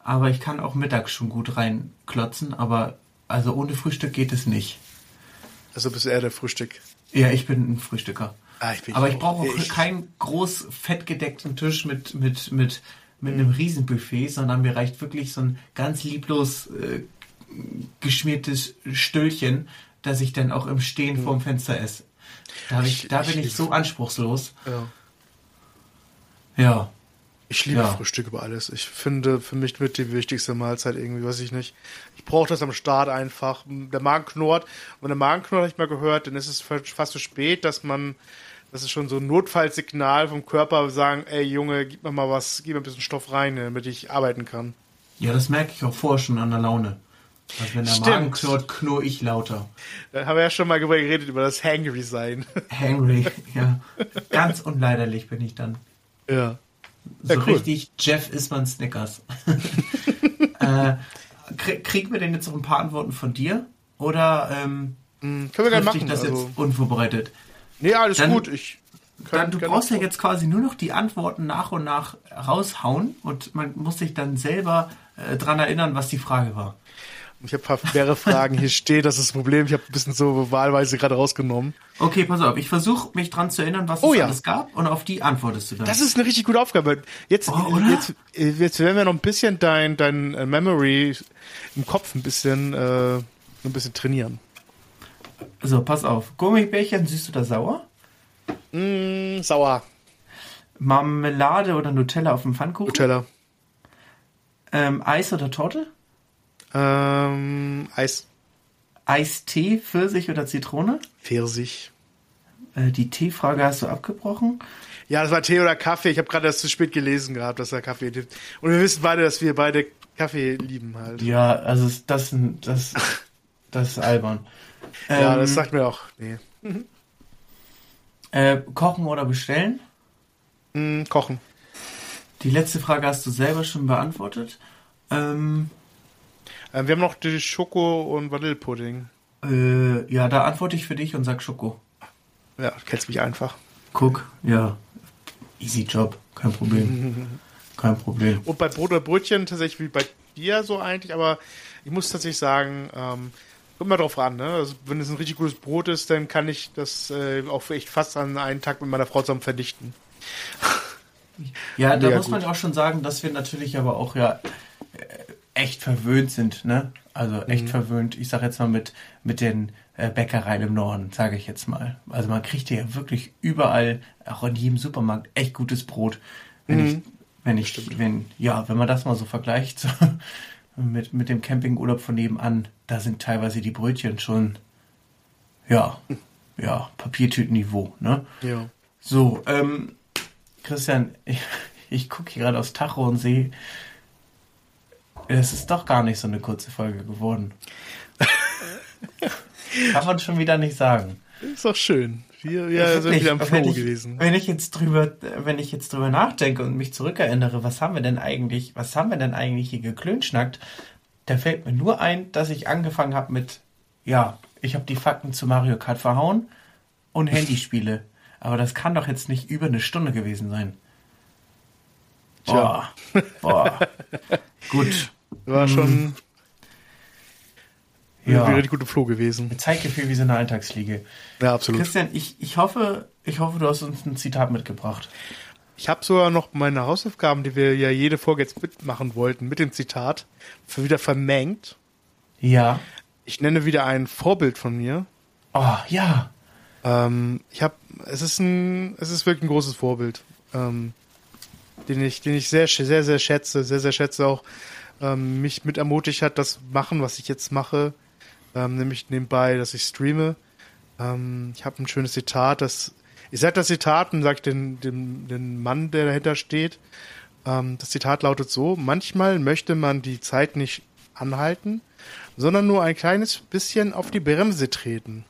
Aber ich kann auch mittags schon gut reinklotzen, aber also ohne Frühstück geht es nicht. Also bist du eher der Frühstück? Ja, ich bin ein Frühstücker. Ah, ich Aber ich brauche auch keinen groß fettgedeckten Tisch mit, mit, mit, mit einem Riesenbuffet, sondern mir reicht wirklich so ein ganz lieblos äh, geschmiertes Stüllchen, das ich dann auch im Stehen mhm. vorm Fenster esse. Da, ich, ich, da bin ich, ich so anspruchslos. Ja. Ja. Ich liebe Ja. Frühstück über alles. Ich finde für mich mit die wichtigste Mahlzeit irgendwie, weiß ich nicht. Ich brauche das am Start einfach. Der Magen knurrt. Und wenn der Magen knurrt, habe ich mal gehört, dann ist es fast zu spät, dass man, das ist schon so ein Notfallsignal vom Körper, sagen, ey Junge, gib mir mal was, gib mir ein bisschen Stoff rein, damit ich arbeiten kann. Ja, das merke ich auch vorher schon an der Laune. Also wenn der Stimmt. Magen knurrt, knurr ich lauter. Da haben wir ja schon mal darüber geredet, über das Hangry sein. Hangry, ja. Ganz unleiderlich bin ich dann. ja. So Ja, cool. richtig, Jeff isst man Snickers. <laughs> äh, krieg, kriegen wir denn jetzt noch ein paar Antworten von dir? Oder ähm, Hm, Können wir gerne machen. das Also, jetzt unvorbereitet? nee, alles Dann- gut. Ich kann, Dann, du brauchst ja jetzt quasi nur noch die Antworten nach und nach raushauen und man muss sich dann selber äh, dran erinnern, was die Frage war. Ich habe ein paar schwere Fragen. Hier steht, das ist das Problem. Ich habe ein bisschen so wahlweise gerade rausgenommen. Okay, pass auf, ich versuche mich dran zu erinnern, was Oh es ja. alles gab und auf die antwortest du dann. Das ist eine richtig gute Aufgabe. Jetzt, Oh, jetzt, jetzt werden wir noch ein bisschen dein, dein äh, Memory im Kopf ein bisschen, äh, ein bisschen trainieren. so, pass auf. Gummibärchen, süß oder sauer? Mm, sauer. Marmelade oder Nutella auf dem Pfannkuchen? Nutella. Ähm, Eis oder Torte? Ähm, Eis. Eistee, Pfirsich oder Zitrone? Pfirsich. Äh, die Teefrage hast du abgebrochen. Ja, das war Tee oder Kaffee. Ich habe gerade das zu spät gelesen gehabt, dass er Kaffee liebt. Und wir wissen beide, dass wir beide Kaffee lieben halt. Ja, also ist das, das, <laughs> das ist albern. Ja, Ähm, das sagt mir auch. Nee. äh, kochen oder bestellen? Mm, kochen. Die letzte Frage hast du selber schon beantwortet. Ähm, Ähm, wir haben noch die Schoko- und Vanillepudding. äh, ja, da antworte ich für dich und sag Schoko. Ja, du kennst mich einfach. Guck, ja. Easy Job, kein Problem. <laughs> Kein Problem. Und bei Brot oder Brötchen tatsächlich wie bei dir so eigentlich, aber ich muss tatsächlich sagen, ähm, kommt mal drauf an, ne? Also, wenn es ein richtig gutes Brot ist, dann kann ich das äh, auch echt fast an einen Tag mit meiner Frau zusammen verdichten. Ja, da muss man gut. auch schon sagen, dass wir natürlich aber auch ja äh, echt verwöhnt sind, ne? Also echt Mhm. verwöhnt. Ich sag jetzt mal mit mit den äh, Bäckereien im Norden, sage ich jetzt mal. Also man kriegt ja wirklich überall, auch in jedem Supermarkt, echt gutes Brot. Wenn Mhm. ich, wenn ich, wenn ja, wenn man das mal so vergleicht so, <laughs> mit mit dem Campingurlaub von nebenan, da sind teilweise die Brötchen schon ja <laughs> ja Papiertütenniveau, ne? Ja. So, ähm, Christian, <laughs> ich, ich gucke hier gerade aufs Tacho und sehe, es ist doch gar nicht so eine kurze Folge geworden. <laughs> Kann man schon wieder nicht sagen. Ist doch schön. Wir, wir sind Wirklich, wieder wenn Flow ich, gewesen. Wenn ich jetzt drüber, wenn ich jetzt drüber nachdenke und mich zurückerinnere, was haben wir denn eigentlich, was haben wir denn eigentlich hier geklönschnackt, da fällt mir nur ein, dass ich angefangen habe mit, ja, ich habe die Fakten zu Mario Kart verhauen und <laughs> Handyspiele. Aber das kann doch jetzt nicht über eine Stunde gewesen sein. Boah, boah. <laughs> Gut. War schon Ja. ein richtig guter Flow gewesen. Zeitgefühl wie so eine Alltagsfliege. Ja, absolut. Christian, ich, ich hoffe, ich hoffe, du hast uns ein Zitat mitgebracht. Ich habe sogar noch meine Hausaufgaben, die wir ja jede Folge jetzt mitmachen wollten, mit dem Zitat, wieder vermengt. Ja. Ich nenne wieder ein Vorbild von mir. Oh, ja. Ähm, ich habe, es ist ein, es ist wirklich ein großes Vorbild, ähm, den ich, den ich sehr, sehr, sehr schätze, sehr, sehr schätze auch, ähm, mich mit ermutigt hat, das machen, was ich jetzt mache, ähm, nämlich nebenbei, dass ich streame. Ähm, ich habe ein schönes Zitat, das, ich sage das Zitat und sage den, den, den Mann, der dahinter steht. Ähm, das Zitat lautet so: Manchmal möchte man die Zeit nicht anhalten, sondern nur ein kleines bisschen auf die Bremse treten.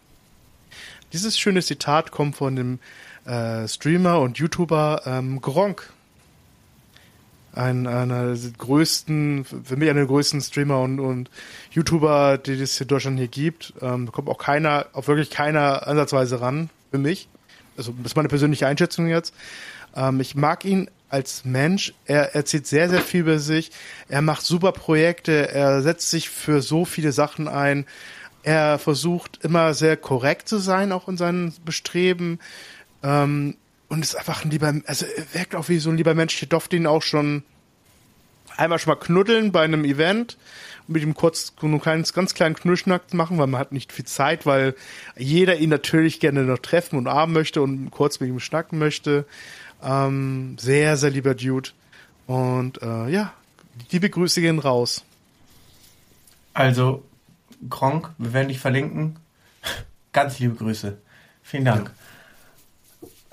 Dieses schöne Zitat kommt von dem äh, Streamer und YouTuber ähm, Gronk. Ein, einer der größten, für mich einer der größten Streamer und, und YouTuber, die es in Deutschland hier gibt. Ähm, kommt auch keiner, auch wirklich keiner ansatzweise ran, für mich. Also, das ist meine persönliche Einschätzung jetzt. Ähm, ich mag ihn als Mensch. Er erzählt sehr, sehr viel über sich. Er macht super Projekte. Er setzt sich für so viele Sachen ein. Er versucht immer sehr korrekt zu sein, auch in seinen Bestreben. Ähm, und ist einfach ein lieber, also er wirkt auch wie so ein lieber Mensch. Ich durfte ihn auch schon einmal schon mal knuddeln bei einem Event und mit ihm kurz so einen kleinen, ganz kleinen Knullschnack machen, weil man hat nicht viel Zeit, weil jeder ihn natürlich gerne noch treffen und umarmen möchte und kurz mit ihm schnacken möchte. Ähm, sehr, sehr lieber Dude. Und äh, ja, liebe Grüße gehen raus. Also, Gronk, wir werden dich verlinken. <laughs> Ganz liebe Grüße. Vielen Dank. Ja.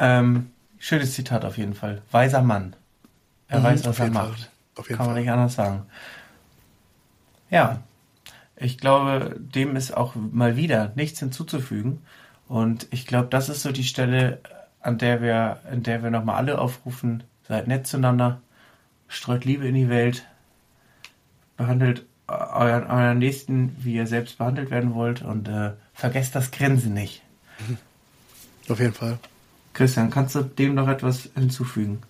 Ähm, schönes Zitat auf jeden Fall. Weiser Mann. Er mhm, weiß, was er macht. Kann man Fall. nicht anders sagen. Ja, ich glaube, dem ist auch mal wieder nichts hinzuzufügen. Und ich glaube, das ist so die Stelle, an der wir, in der wir nochmal alle aufrufen, seid nett zueinander, streut Liebe in die Welt, behandelt euren, euren Nächsten, wie ihr selbst behandelt werden wollt und äh, vergesst das Grinsen nicht. <laughs> Auf jeden Fall. Christian, kannst du dem noch etwas hinzufügen?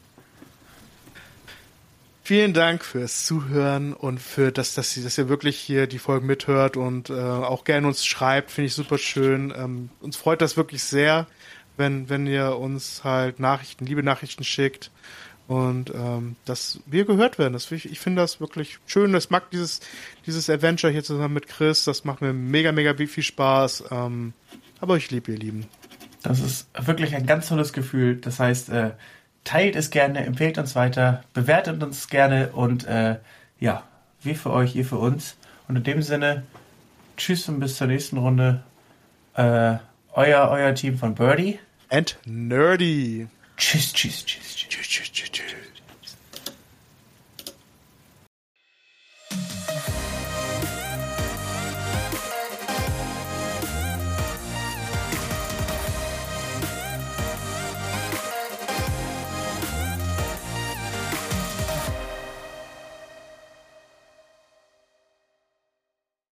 Vielen Dank fürs Zuhören und für das, dass, dass ihr wirklich hier die Folgen mithört und äh, auch gerne uns schreibt, finde ich super schön. Ähm, uns freut das wirklich sehr, wenn, wenn ihr uns halt Nachrichten, liebe Nachrichten schickt und ähm, dass wir gehört werden. Das, ich, ich finde das wirklich schön. Das mag dieses, dieses Adventure hier zusammen mit Chris. Das macht mir mega, mega viel Spaß. Ähm, aber ich liebe ihr Lieben. Das ist wirklich ein ganz tolles Gefühl. Das heißt, äh, teilt es gerne, empfehlt uns weiter, bewertet uns gerne und äh, ja, wir für euch, ihr für uns. Und in dem Sinne, tschüss und bis zur nächsten Runde. Äh, euer, euer Team von Birdie. And Nerdy. Tschüss, tschüss, tschüss, tschüss, tschüss, tschüss, tschüss.